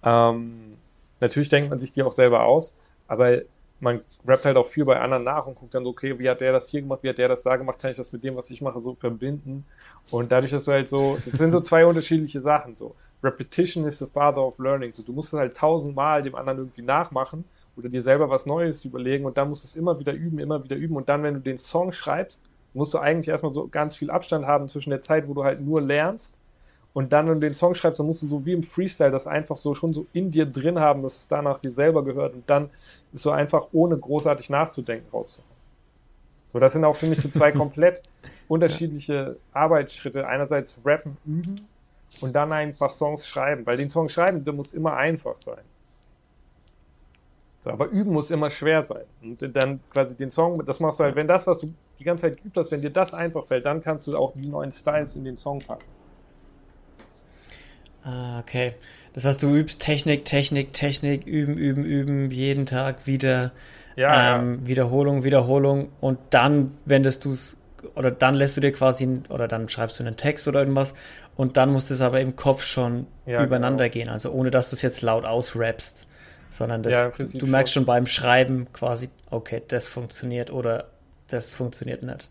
Ähm, natürlich denkt man sich die auch selber aus, aber man rappt halt auch viel bei anderen nach und guckt dann so, okay, wie hat der das hier gemacht, wie hat der das da gemacht, kann ich das mit dem, was ich mache, so verbinden. Und dadurch, dass du halt so, das sind so zwei unterschiedliche Sachen so. Repetition is the father of learning. So, du musst es halt tausendmal dem anderen irgendwie nachmachen oder dir selber was Neues überlegen und dann musst du es immer wieder üben, immer wieder üben und dann, wenn du den Song schreibst, musst du eigentlich erstmal so ganz viel Abstand haben zwischen der Zeit, wo du halt nur lernst und dann, wenn du den Song schreibst, dann musst du so wie im Freestyle das einfach so schon so in dir drin haben, dass es danach dir selber gehört und dann ist so einfach ohne großartig nachzudenken rauszukommen. So, das sind auch für mich so zwei (laughs) komplett unterschiedliche Arbeitsschritte. Einerseits rappen, üben und dann einfach Songs schreiben, weil den Song schreiben, der muss immer einfach sein. So, aber üben muss immer schwer sein. Und dann quasi den Song, das machst du halt, wenn das, was du die ganze Zeit geübt hast, wenn dir das einfach fällt, dann kannst du auch die neuen Styles in den Song packen. Ah, okay. Das heißt, du übst Technik, Technik, Technik, üben, üben, üben, jeden Tag wieder ja, ähm, ja. Wiederholung, Wiederholung und dann wendest du es oder dann lässt du dir quasi oder dann schreibst du einen Text oder irgendwas und dann muss es aber im Kopf schon ja, übereinander genau. gehen, also ohne dass du es jetzt laut ausrappst, sondern das, du, du merkst schon beim Schreiben quasi, okay, das funktioniert oder das funktioniert nicht.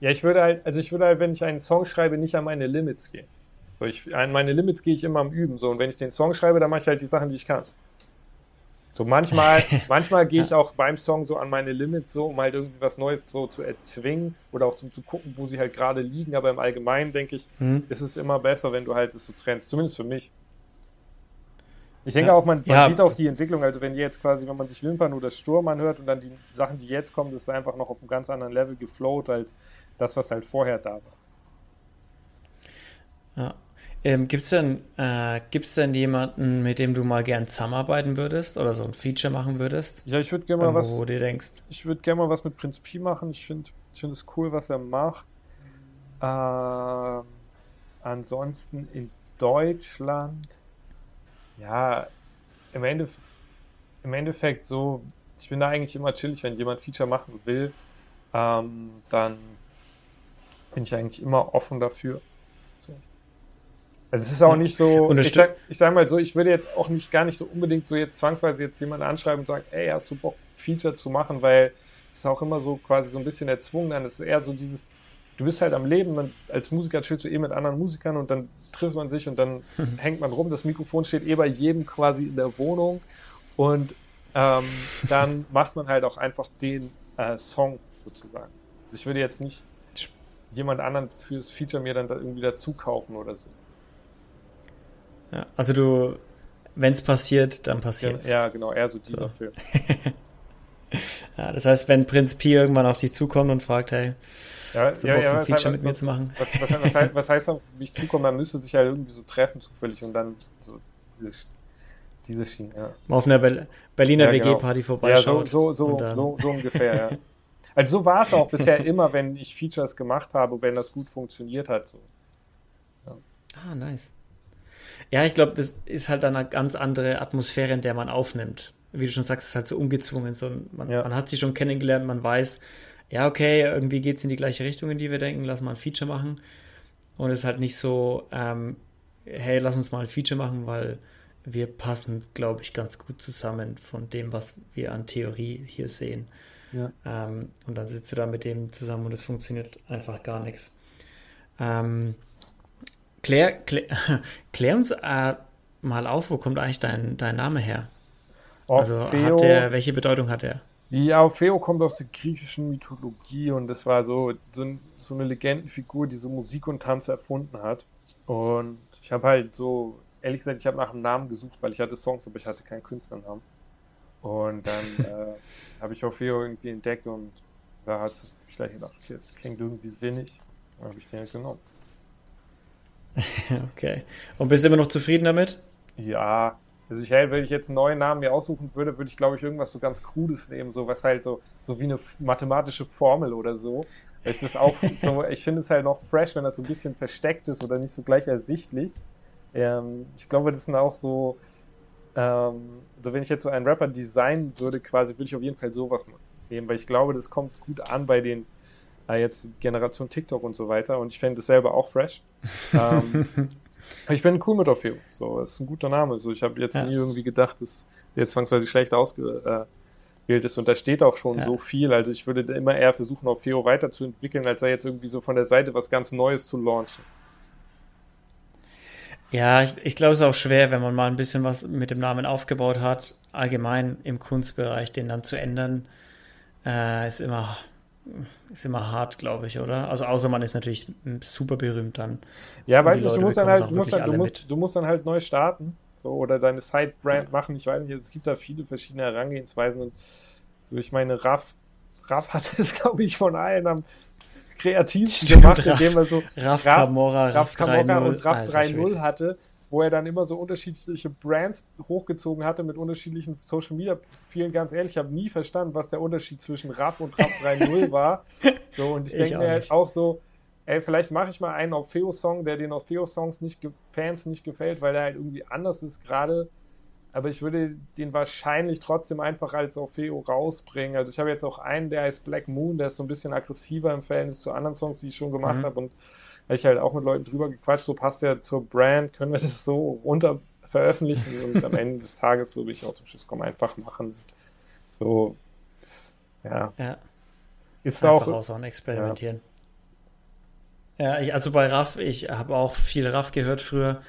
Ja, ich würde halt, also ich würde halt, wenn ich einen Song schreibe, nicht an meine Limits gehen. So, ich, an meine Limits gehe ich immer am Üben. So, und wenn ich den Song schreibe, dann mache ich halt die Sachen, die ich kann. So manchmal, (laughs) manchmal gehe ich auch beim Song so an meine Limits, so um halt irgendwie was Neues so zu erzwingen oder auch zum zu gucken, wo sie halt gerade liegen. Aber im Allgemeinen denke ich, mhm. ist es immer besser, wenn du halt das so trennst. Zumindest für mich. Ich denke ja. auch, man, man ja. sieht auch die Entwicklung. Also wenn jetzt quasi, wenn man sich Wimpern oder Sturm anhört und dann die Sachen, die jetzt kommen, das ist einfach noch auf einem ganz anderen Level geflowt als das, was halt vorher da war. Ja. Ähm, Gibt es denn, äh, denn jemanden, mit dem du mal gern zusammenarbeiten würdest oder so ein Feature machen würdest? Ja, ich würde gerne mal was. Wo du denkst. Ich würde gerne mal was mit Prinz Pi machen. Ich finde ich find es cool, was er macht. Ähm, ansonsten in Deutschland, ja, im, Ende, im Endeffekt so, ich bin da eigentlich immer chillig, wenn jemand Feature machen will, ähm, dann bin ich eigentlich immer offen dafür. Also es ist auch nicht so, ich sag, ich sag mal so, ich würde jetzt auch nicht gar nicht so unbedingt so jetzt zwangsweise jetzt jemanden anschreiben und sagen, ey, hast du Bock, Feature zu machen, weil es ist auch immer so quasi so ein bisschen erzwungen, dann ist eher so dieses, du bist halt am Leben, man, als Musiker chillst du eh mit anderen Musikern und dann trifft man sich und dann (laughs) hängt man rum, das Mikrofon steht eh bei jedem quasi in der Wohnung und ähm, dann (laughs) macht man halt auch einfach den äh, Song sozusagen. Also ich würde jetzt nicht jemand anderen fürs Feature mir dann da irgendwie dazu kaufen oder so. Ja, also du, wenn es passiert, dann passiert Ja, ja, genau, eher so dieser so. Film. (laughs) ja, das heißt, wenn Prinz Pi irgendwann auf dich zukommt und fragt, hey, ja, hast du ja, Bock, ja, ein Feature heißt, mit mir zu machen? Was, was, was, heißt, was heißt auf mich zukommen? Man müsste sich halt irgendwie so treffen zufällig und dann so dieses, dieses Schienen, ja. Mal auf einer Be Berliner ja, genau. WG-Party vorbeischaut. Ja, so, so, so, so, so ungefähr, ja. Also so war es auch bisher (laughs) immer, wenn ich Features gemacht habe, wenn das gut funktioniert hat. So. Ja. Ah, nice. Ja, ich glaube, das ist halt eine ganz andere Atmosphäre, in der man aufnimmt. Wie du schon sagst, es ist halt so ungezwungen. So, man, ja. man hat sich schon kennengelernt, man weiß, ja, okay, irgendwie geht es in die gleiche Richtung, in die wir denken, lass mal ein Feature machen. Und es ist halt nicht so, ähm, hey, lass uns mal ein Feature machen, weil wir passen, glaube ich, ganz gut zusammen von dem, was wir an Theorie hier sehen. Ja. Ähm, und dann sitzt du da mit dem zusammen und es funktioniert einfach gar nichts. Ähm, Klär, klär, (laughs) klär uns äh, mal auf, wo kommt eigentlich dein, dein Name her? Also Orfeo, hat der, welche Bedeutung hat er? Ja, Orfeo kommt aus der griechischen Mythologie und das war so, so, so eine Legendenfigur, die so Musik und Tanz erfunden hat. Und ich habe halt so, ehrlich gesagt, ich habe nach einem Namen gesucht, weil ich hatte Songs, aber ich hatte keinen Künstlernamen. Und dann (laughs) äh, habe ich Orfeo irgendwie entdeckt und Da hat ich gleich gedacht, okay, das klingt irgendwie sinnig. Dann habe ich den halt genommen. (laughs) okay. Und bist du immer noch zufrieden damit? Ja, also ich, wenn ich jetzt einen neuen Namen mir aussuchen würde, würde ich glaube ich irgendwas so ganz Krudes nehmen, so was halt so, so wie eine mathematische Formel oder so. Es ist auch, (laughs) ich finde es halt noch fresh, wenn das so ein bisschen versteckt ist oder nicht so gleich ersichtlich. Ähm, ich glaube, das sind auch so, ähm, also wenn ich jetzt so einen Rapper designen würde, quasi, würde ich auf jeden Fall sowas nehmen, weil ich glaube, das kommt gut an bei den jetzt Generation TikTok und so weiter und ich fände das selber auch fresh. ähm, (laughs) ich bin cool mit Orfeo. So, das ist ein guter Name. So, ich habe jetzt ja. nie irgendwie gedacht, dass der zwangsweise schlecht ausgewählt ist. Und da steht auch schon ja. so viel. Also ich würde immer eher versuchen, Orfeo weiterzuentwickeln, als er jetzt irgendwie so von der Seite was ganz Neues zu launchen. Ja, ich, ich glaube, es ist auch schwer, wenn man mal ein bisschen was mit dem Namen aufgebaut hat, allgemein im Kunstbereich, den dann zu ändern, äh, ist immer ist immer hart, glaube ich, oder? Also außer man ist natürlich super berühmt dann. Ja, weißt du, du musst dann halt, du musst, dann, du, musst, du musst dann halt neu starten. So, oder deine Side-Brand ja. machen. Ich weiß nicht, es gibt da viele verschiedene Herangehensweisen. Und so, ich meine, Raff, Raff hat es, (laughs) glaube ich, von allen am kreativsten Stimmt, gemacht, Raff, indem er so Raff, Raff Camorra, Raff, Raff Camorra und Raff 3.0 hatte wo er dann immer so unterschiedliche Brands hochgezogen hatte mit unterschiedlichen Social Media Profilen. Ganz ehrlich, ich habe nie verstanden, was der Unterschied zwischen Raff und Raff 3.0 war. (laughs) So, und ich, ich denke mir halt auch so, ey, vielleicht mache ich mal einen auf Feo-Song, der den auf Feo-Songs nicht Fans nicht gefällt, weil der halt irgendwie anders ist gerade. Aber ich würde den wahrscheinlich trotzdem einfach als Orfeo rausbringen. Also ich habe jetzt auch einen, der heißt Black Moon, der ist so ein bisschen aggressiver im Verhältnis zu anderen Songs, die ich schon gemacht mhm. habe. Und habe ich halt auch mit Leuten drüber gequatscht, so passt ja zur Brand, können wir das so runter veröffentlichen und am Ende des Tages würde ich auch zum Schluss kommen, einfach machen. So, ist, ja. ja. Ist einfach auch. Raushauen, experimentieren. Ja, ja ich, also bei Raff, ich habe auch viel Raff gehört früher.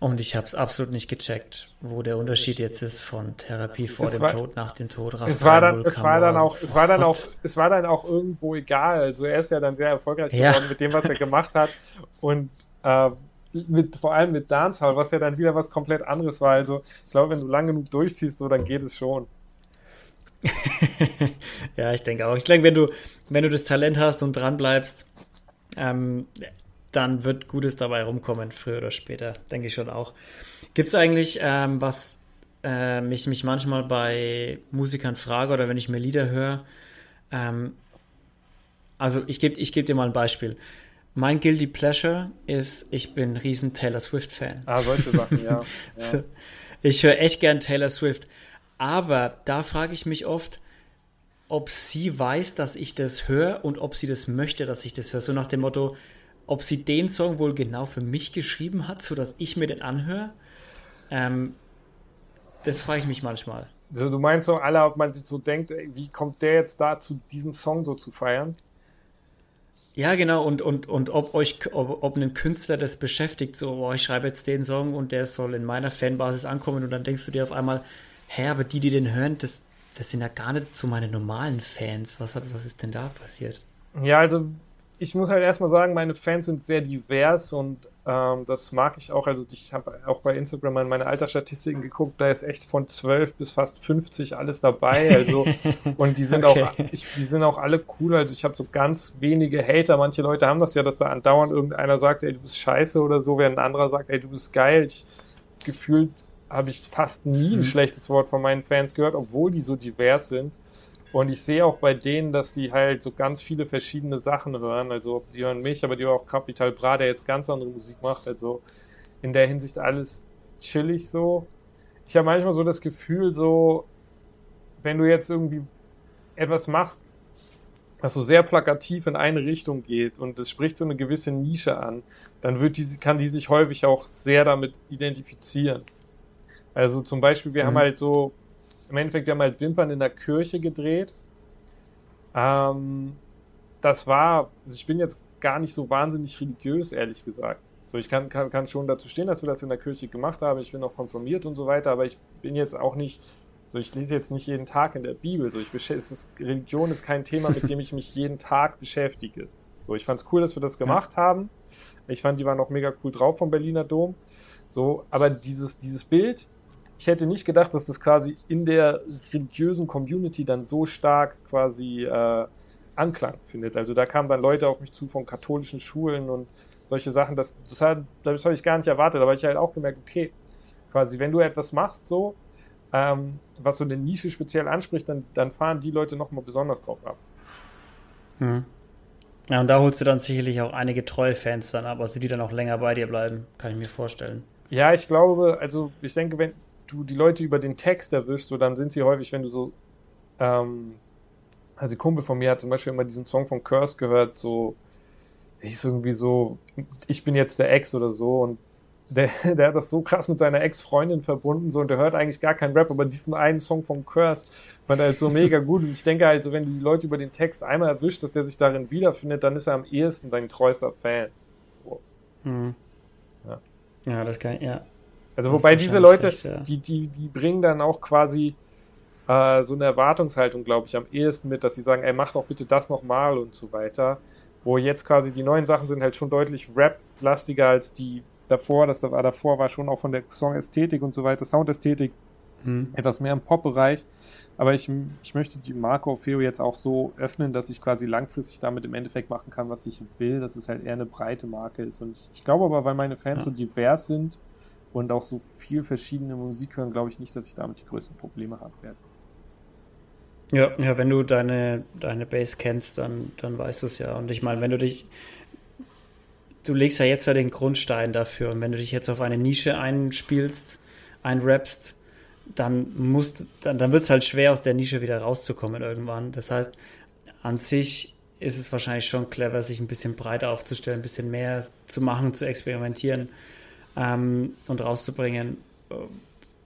Und ich habe es absolut nicht gecheckt, wo der Unterschied jetzt ist von Therapie vor es dem war, Tod, nach dem Tod. es war dann, es war dann auch, es war dann auch, es war dann auch irgendwo egal. Also er ist ja dann sehr erfolgreich ja. geworden mit dem, was er gemacht hat und äh, mit vor allem mit Dancehall, was ja dann wieder was komplett anderes war. Also ich glaube, wenn du lang genug durchziehst, so dann geht es schon. (laughs) ja, ich denke auch. Ich denke, wenn du, wenn du das Talent hast und dran bleibst, ähm, dann wird Gutes dabei rumkommen, früher oder später, denke ich schon auch. Gibt es eigentlich, ähm, was äh, mich, mich manchmal bei Musikern frage oder wenn ich mir Lieder höre, ähm, also ich gebe ich geb dir mal ein Beispiel. Mein Guilty Pleasure ist, ich bin ein riesen Taylor Swift-Fan. Ah, solche Sachen, ja. (laughs) ja. ich höre echt gern Taylor Swift. Aber da frage ich mich oft, ob sie weiß, dass ich das höre und ob sie das möchte, dass ich das höre. So nach dem Motto, ob sie den Song wohl genau für mich geschrieben hat, sodass ich mir den anhöre. Ähm, das frage ich mich manchmal. Also du meinst so alle, ob man sich so denkt, wie kommt der jetzt dazu, diesen Song so zu feiern? Ja, genau, und, und, und ob euch, ob, ob ein Künstler das beschäftigt, so, oh, ich schreibe jetzt den Song und der soll in meiner Fanbasis ankommen und dann denkst du dir auf einmal, hä, aber die, die den hören, das, das sind ja gar nicht so meine normalen Fans. Was, hat, was ist denn da passiert? Ja, also ich muss halt erstmal sagen, meine Fans sind sehr divers und ähm, das mag ich auch. Also ich habe auch bei Instagram in meine Altersstatistiken geguckt, da ist echt von 12 bis fast 50 alles dabei. Also (laughs) und die sind okay. auch, ich, die sind auch alle cool. Also ich habe so ganz wenige Hater. Manche Leute haben das ja, dass da andauernd irgendeiner sagt, ey, du bist scheiße oder so, während ein anderer sagt, ey, du bist geil. Ich gefühlt habe ich fast nie ein mhm. schlechtes Wort von meinen Fans gehört, obwohl die so divers sind. Und ich sehe auch bei denen, dass sie halt so ganz viele verschiedene Sachen hören. Also die hören mich, aber die hören auch Capital Bra, der jetzt ganz andere Musik macht. Also in der Hinsicht alles chillig so. Ich habe manchmal so das Gefühl, so, wenn du jetzt irgendwie etwas machst, was so sehr plakativ in eine Richtung geht und es spricht so eine gewisse Nische an, dann wird die, kann die sich häufig auch sehr damit identifizieren. Also zum Beispiel, wir mhm. haben halt so im Endeffekt, wir haben halt Wimpern in der Kirche gedreht. Ähm, das war, also ich bin jetzt gar nicht so wahnsinnig religiös, ehrlich gesagt. So, ich kann, kann, kann schon dazu stehen, dass wir das in der Kirche gemacht haben. Ich bin auch konfirmiert und so weiter, aber ich bin jetzt auch nicht, so ich lese jetzt nicht jeden Tag in der Bibel. So, ich es ist, Religion ist kein Thema, mit dem ich mich jeden Tag beschäftige. So, ich fand es cool, dass wir das gemacht ja. haben. Ich fand, die waren auch mega cool drauf vom Berliner Dom. So, aber dieses, dieses Bild, ich hätte nicht gedacht, dass das quasi in der religiösen Community dann so stark quasi äh, Anklang findet. Also da kamen dann Leute auf mich zu von katholischen Schulen und solche Sachen. Das, das, hat, das habe ich gar nicht erwartet, aber ich halt auch gemerkt, okay, quasi, wenn du etwas machst, so, ähm, was so eine Nische speziell anspricht, dann, dann fahren die Leute nochmal besonders drauf ab. Hm. Ja, und da holst du dann sicherlich auch einige treue Fans dann ab, also die dann auch länger bei dir bleiben, kann ich mir vorstellen. Ja, ich glaube, also ich denke, wenn du die Leute über den Text erwischst, so, dann sind sie häufig, wenn du so, ähm, also ein Kumpel von mir hat zum Beispiel immer diesen Song von Curse gehört, so, der hieß irgendwie so, ich bin jetzt der Ex oder so und der, (laughs) der hat das so krass mit seiner Ex-Freundin verbunden, so, und der hört eigentlich gar keinen Rap, aber diesen einen Song von Curse fand er halt so (laughs) mega gut. Und ich denke halt so, wenn du die Leute über den Text einmal erwischst, dass der sich darin wiederfindet, dann ist er am ehesten dein treuester Fan. So. Hm. Ja. ja, das kann ich, ja. Also wobei diese Leute, recht, ja. die, die, die bringen dann auch quasi äh, so eine Erwartungshaltung, glaube ich, am ehesten mit, dass sie sagen, ey, mach doch bitte das nochmal und so weiter. Wo jetzt quasi die neuen Sachen sind halt schon deutlich Rap-lastiger als die davor. Das war davor war schon auch von der Song-Ästhetik und so weiter, Soundästhetik hm. etwas mehr im Pop-Bereich. Aber ich, ich möchte die Marke Orfeo jetzt auch so öffnen, dass ich quasi langfristig damit im Endeffekt machen kann, was ich will, dass es halt eher eine breite Marke ist. Und ich, ich glaube aber, weil meine Fans ja. so divers sind und auch so viel verschiedene Musik hören, glaube ich nicht, dass ich damit die größten Probleme haben werde. Ja, ja, wenn du deine, deine Base kennst, dann, dann weißt du es ja. Und ich meine, wenn du dich, du legst ja jetzt ja den Grundstein dafür. Und wenn du dich jetzt auf eine Nische einspielst, einrappst, dann musst, dann, dann wird es halt schwer, aus der Nische wieder rauszukommen irgendwann. Das heißt, an sich ist es wahrscheinlich schon clever, sich ein bisschen breiter aufzustellen, ein bisschen mehr zu machen, zu experimentieren ähm, und rauszubringen, äh,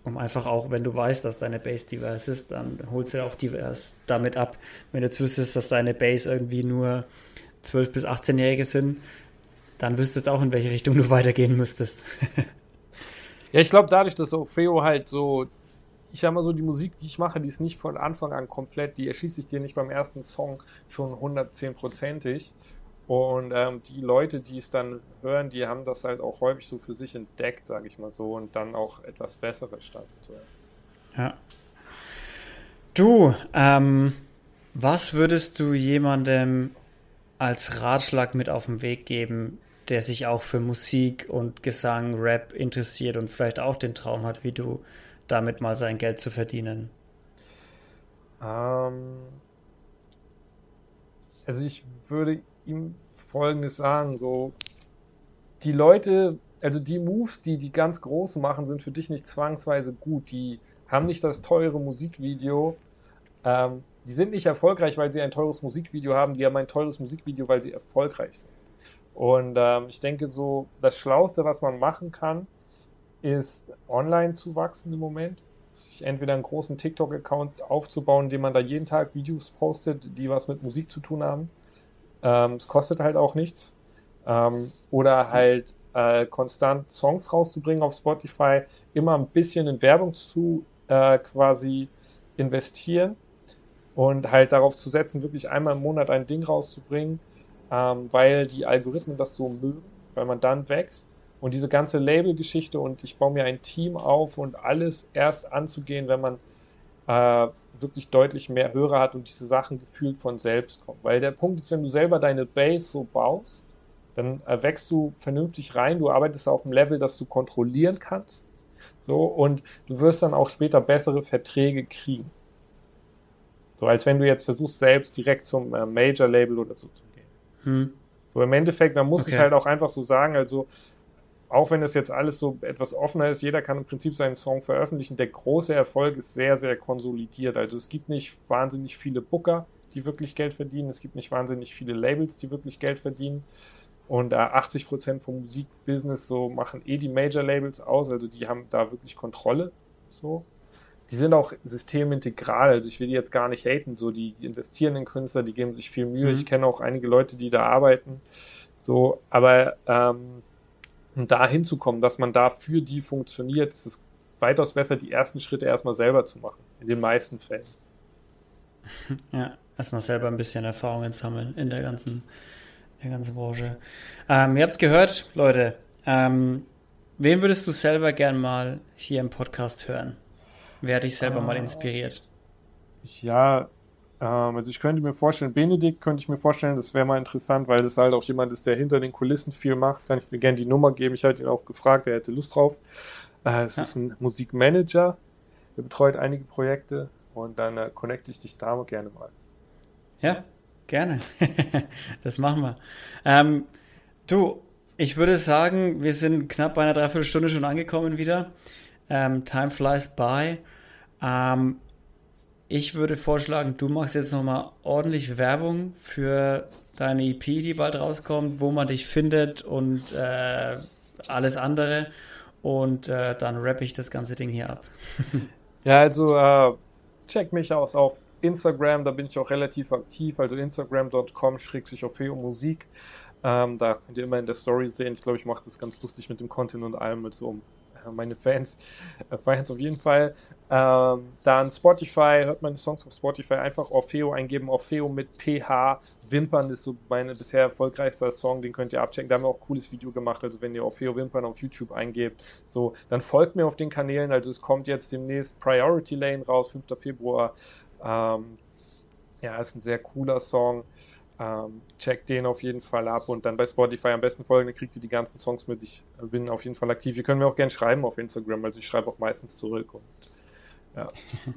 um einfach auch, wenn du weißt, dass deine Base divers ist, dann holst du auch divers damit ab. Wenn du jetzt wüsstest, dass deine Base irgendwie nur 12- bis 18-Jährige sind, dann wüsstest du auch, in welche Richtung du (laughs) weitergehen müsstest. ja, ich glaube, dadurch, dass Ofeo halt so ich sag mal so, die Musik, die ich mache, die ist nicht von Anfang an komplett, die erschließt sich dir nicht beim ersten Song schon 110%ig. Und ähm, die Leute, die es dann hören, die haben das halt auch häufig so für sich entdeckt, sage ich mal so, und dann auch etwas Besseres statt. Ja. Du, ähm, was würdest du jemandem als Ratschlag mit auf den Weg geben, der sich auch für Musik und Gesang, Rap interessiert und vielleicht auch den Traum hat, wie du, damit mal sein Geld zu verdienen? Ähm, also ich würde ihm Folgendes sagen, so die Leute, also die Moves, die die ganz Großen machen, sind für dich nicht zwangsweise gut. Die haben nicht das teure Musikvideo. Ähm, die sind nicht erfolgreich, weil sie ein teures Musikvideo haben. Die haben ein teures Musikvideo, weil sie erfolgreich sind. Und ähm, ich denke so, das Schlauste, was man machen kann, ist online zu wachsen im Moment. Sich entweder einen großen TikTok-Account aufzubauen, in dem man da jeden Tag Videos postet, die was mit Musik zu tun haben. Ähm, es kostet halt auch nichts. Ähm, oder halt äh, konstant Songs rauszubringen auf Spotify, immer ein bisschen in Werbung zu äh, quasi investieren und halt darauf zu setzen, wirklich einmal im Monat ein Ding rauszubringen, ähm, weil die Algorithmen das so mögen, weil man dann wächst und diese ganze Label-Geschichte und ich baue mir ein Team auf und alles erst anzugehen, wenn man äh, wirklich deutlich mehr Hörer hat und diese Sachen gefühlt von selbst kommen. Weil der Punkt ist, wenn du selber deine Base so baust, dann äh, wächst du vernünftig rein, du arbeitest auf einem Level, das du kontrollieren kannst. So, und du wirst dann auch später bessere Verträge kriegen. So, als wenn du jetzt versuchst, selbst direkt zum äh, Major-Label oder so zu gehen. Hm. So, im Endeffekt, man muss okay. es halt auch einfach so sagen, also auch wenn es jetzt alles so etwas offener ist, jeder kann im Prinzip seinen Song veröffentlichen. Der große Erfolg ist sehr, sehr konsolidiert. Also es gibt nicht wahnsinnig viele Booker, die wirklich Geld verdienen. Es gibt nicht wahnsinnig viele Labels, die wirklich Geld verdienen. Und äh, 80 Prozent vom Musikbusiness so machen eh die Major Labels aus. Also die haben da wirklich Kontrolle. So. Die sind auch systemintegral. Also ich will die jetzt gar nicht haten. So, die investieren in Künstler, die geben sich viel Mühe. Mhm. Ich kenne auch einige Leute, die da arbeiten. So, aber ähm, um da hinzukommen, dass man da für die funktioniert, ist es weitaus besser, die ersten Schritte erstmal selber zu machen. In den meisten Fällen. (laughs) Ja, erstmal selber ein bisschen Erfahrungen sammeln in der ganzen, der ganzen Branche. Ähm, ihr habt es gehört, Leute. Ähm, wen würdest du selber gern mal hier im Podcast hören? Wer hat dich selber ah, mal inspiriert? Ja, Ähm, also ich könnte mir vorstellen, Benedikt könnte ich mir vorstellen, das wäre mal interessant, weil das halt auch jemand ist, der hinter den Kulissen viel macht. Kann ich mir gerne die Nummer geben. Ich hatte ihn auch gefragt, er hätte Lust drauf. Äh, es ja. ist ein Musikmanager, der betreut einige Projekte und dann äh, connecte ich dich da gerne mal. Ja, gerne. (laughs) das machen wir. Ähm, du, ich würde sagen, wir sind knapp bei einer Dreiviertelstunde schon angekommen wieder. Ähm, time flies by. Ähm, ich würde vorschlagen, du machst jetzt nochmal ordentlich Werbung für deine EP, die bald rauskommt, wo man dich findet und äh, alles andere. Und äh, dann rappe ich das ganze Ding hier ab. (laughs) ja, also äh, check mich aus auf Instagram, da bin ich auch relativ aktiv, also instagram.com-orfeo Musik. Ähm, da könnt ihr immer in der Story sehen. Ich glaube, ich mache das ganz lustig mit dem Content und allem, mit so um meine Fans äh, es auf jeden Fall. Ähm, dann Spotify, hört meine Songs auf Spotify, einfach Orfeo eingeben. Orfeo mit PH. Wimpern ist so mein bisher erfolgreichster Song, den könnt ihr abchecken. Da haben wir auch ein cooles Video gemacht. Also wenn ihr Orfeo Wimpern auf YouTube eingebt, so, dann folgt mir auf den Kanälen. Also es kommt jetzt demnächst Priority Lane raus, 5. Februar. Ähm, ja, ist ein sehr cooler Song. Ähm, checkt den auf jeden Fall ab und dann bei Spotify am besten folgen, dann kriegt ihr die ganzen Songs mit. Ich bin auf jeden Fall aktiv. Ihr könnt mir auch gerne schreiben auf Instagram, also ich schreibe auch meistens zurück und ja. (laughs)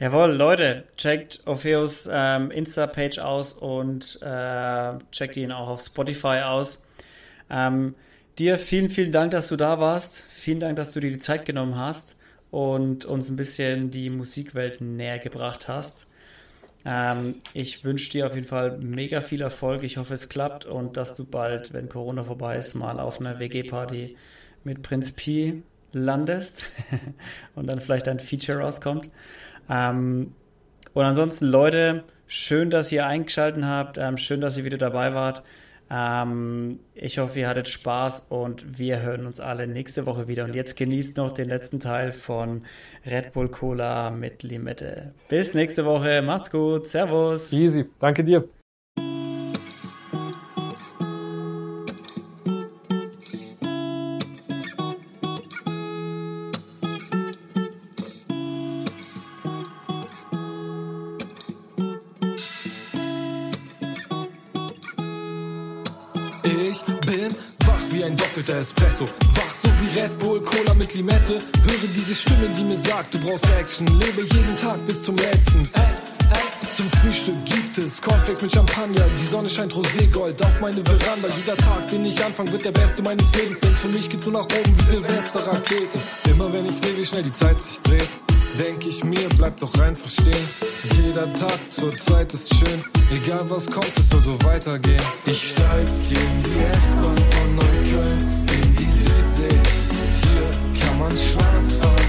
Jawohl, Leute, checkt Orpheus ähm, Insta-Page aus und äh, checkt ihn auch auf Spotify aus. Ähm, dir vielen, vielen Dank, dass du da warst. Vielen Dank, dass du dir die Zeit genommen hast und uns ein bisschen die Musikwelt näher gebracht hast. Ähm, ich wünsche dir auf jeden Fall mega viel Erfolg. Ich hoffe, es klappt und dass du bald, wenn Corona vorbei ist, mal auf einer WG-Party mit Prinz Pi landest (laughs) und dann vielleicht ein Feature rauskommt. Ähm, und ansonsten, Leute, schön, dass ihr eingeschaltet habt. Ähm, schön, dass ihr wieder dabei wart. Ähm, ich hoffe, ihr hattet Spaß und wir hören uns alle nächste Woche wieder. Und jetzt genießt noch den letzten Teil von Red Bull Cola mit Limette. Bis nächste Woche. Macht's gut. Servus. Easy. Danke dir. Stimme, die mir sagt, du brauchst Action. Lebe jeden Tag bis zum letzten. Zum Frühstück gibt es Cornflakes mit Champagner. Die Sonne scheint roségold auf meine Veranda. Jeder Tag, den ich anfange, wird der beste meines Lebens. Denn für mich geht's so nach oben wie Silvesterraketen. Immer wenn ich sehe, wie schnell die Zeit sich dreht, denk ich mir, bleib doch einfach stehen. Jeder Tag zur Zeit ist schön. Egal was kommt, es soll so weitergehen. Ich steig in die S-Bahn von Neukölln See. Hier kann man schwarz fahren,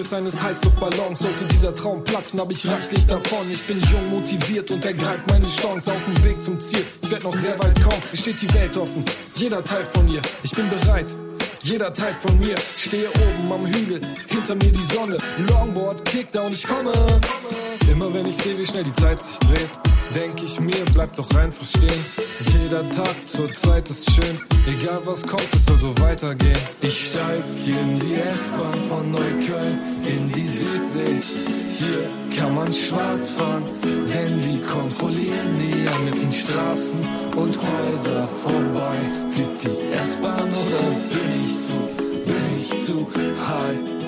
Größe eines Heißluftballons. Sollte dieser Traum platzen, hab ich reichlich davon. Ich bin jung, motiviert und ergreif meine Chance auf dem Weg zum Ziel. Ich werd noch sehr weit kommen. Mir steht die Welt offen, jeder Teil von ihr. Ich bin bereit. Jeder Teil von mir stehe oben am Hügel, hinter mir die Sonne. Longboard, Kickdown, ich komme. Immer wenn ich sehe, wie schnell die Zeit sich dreht, denk ich mir, bleib doch einfach stehen. Jeder Tag zur Zeit ist schön, egal was kommt, es soll so weitergehen. Ich steig in die S-Bahn von Neukölln in die Südsee. Hier kann man schwarz fahren, denn die kontrollieren die ganzen Straßen und Häuser vorbei. Fliegt die S-Bahn oder bin ich zu, bin ich zu high?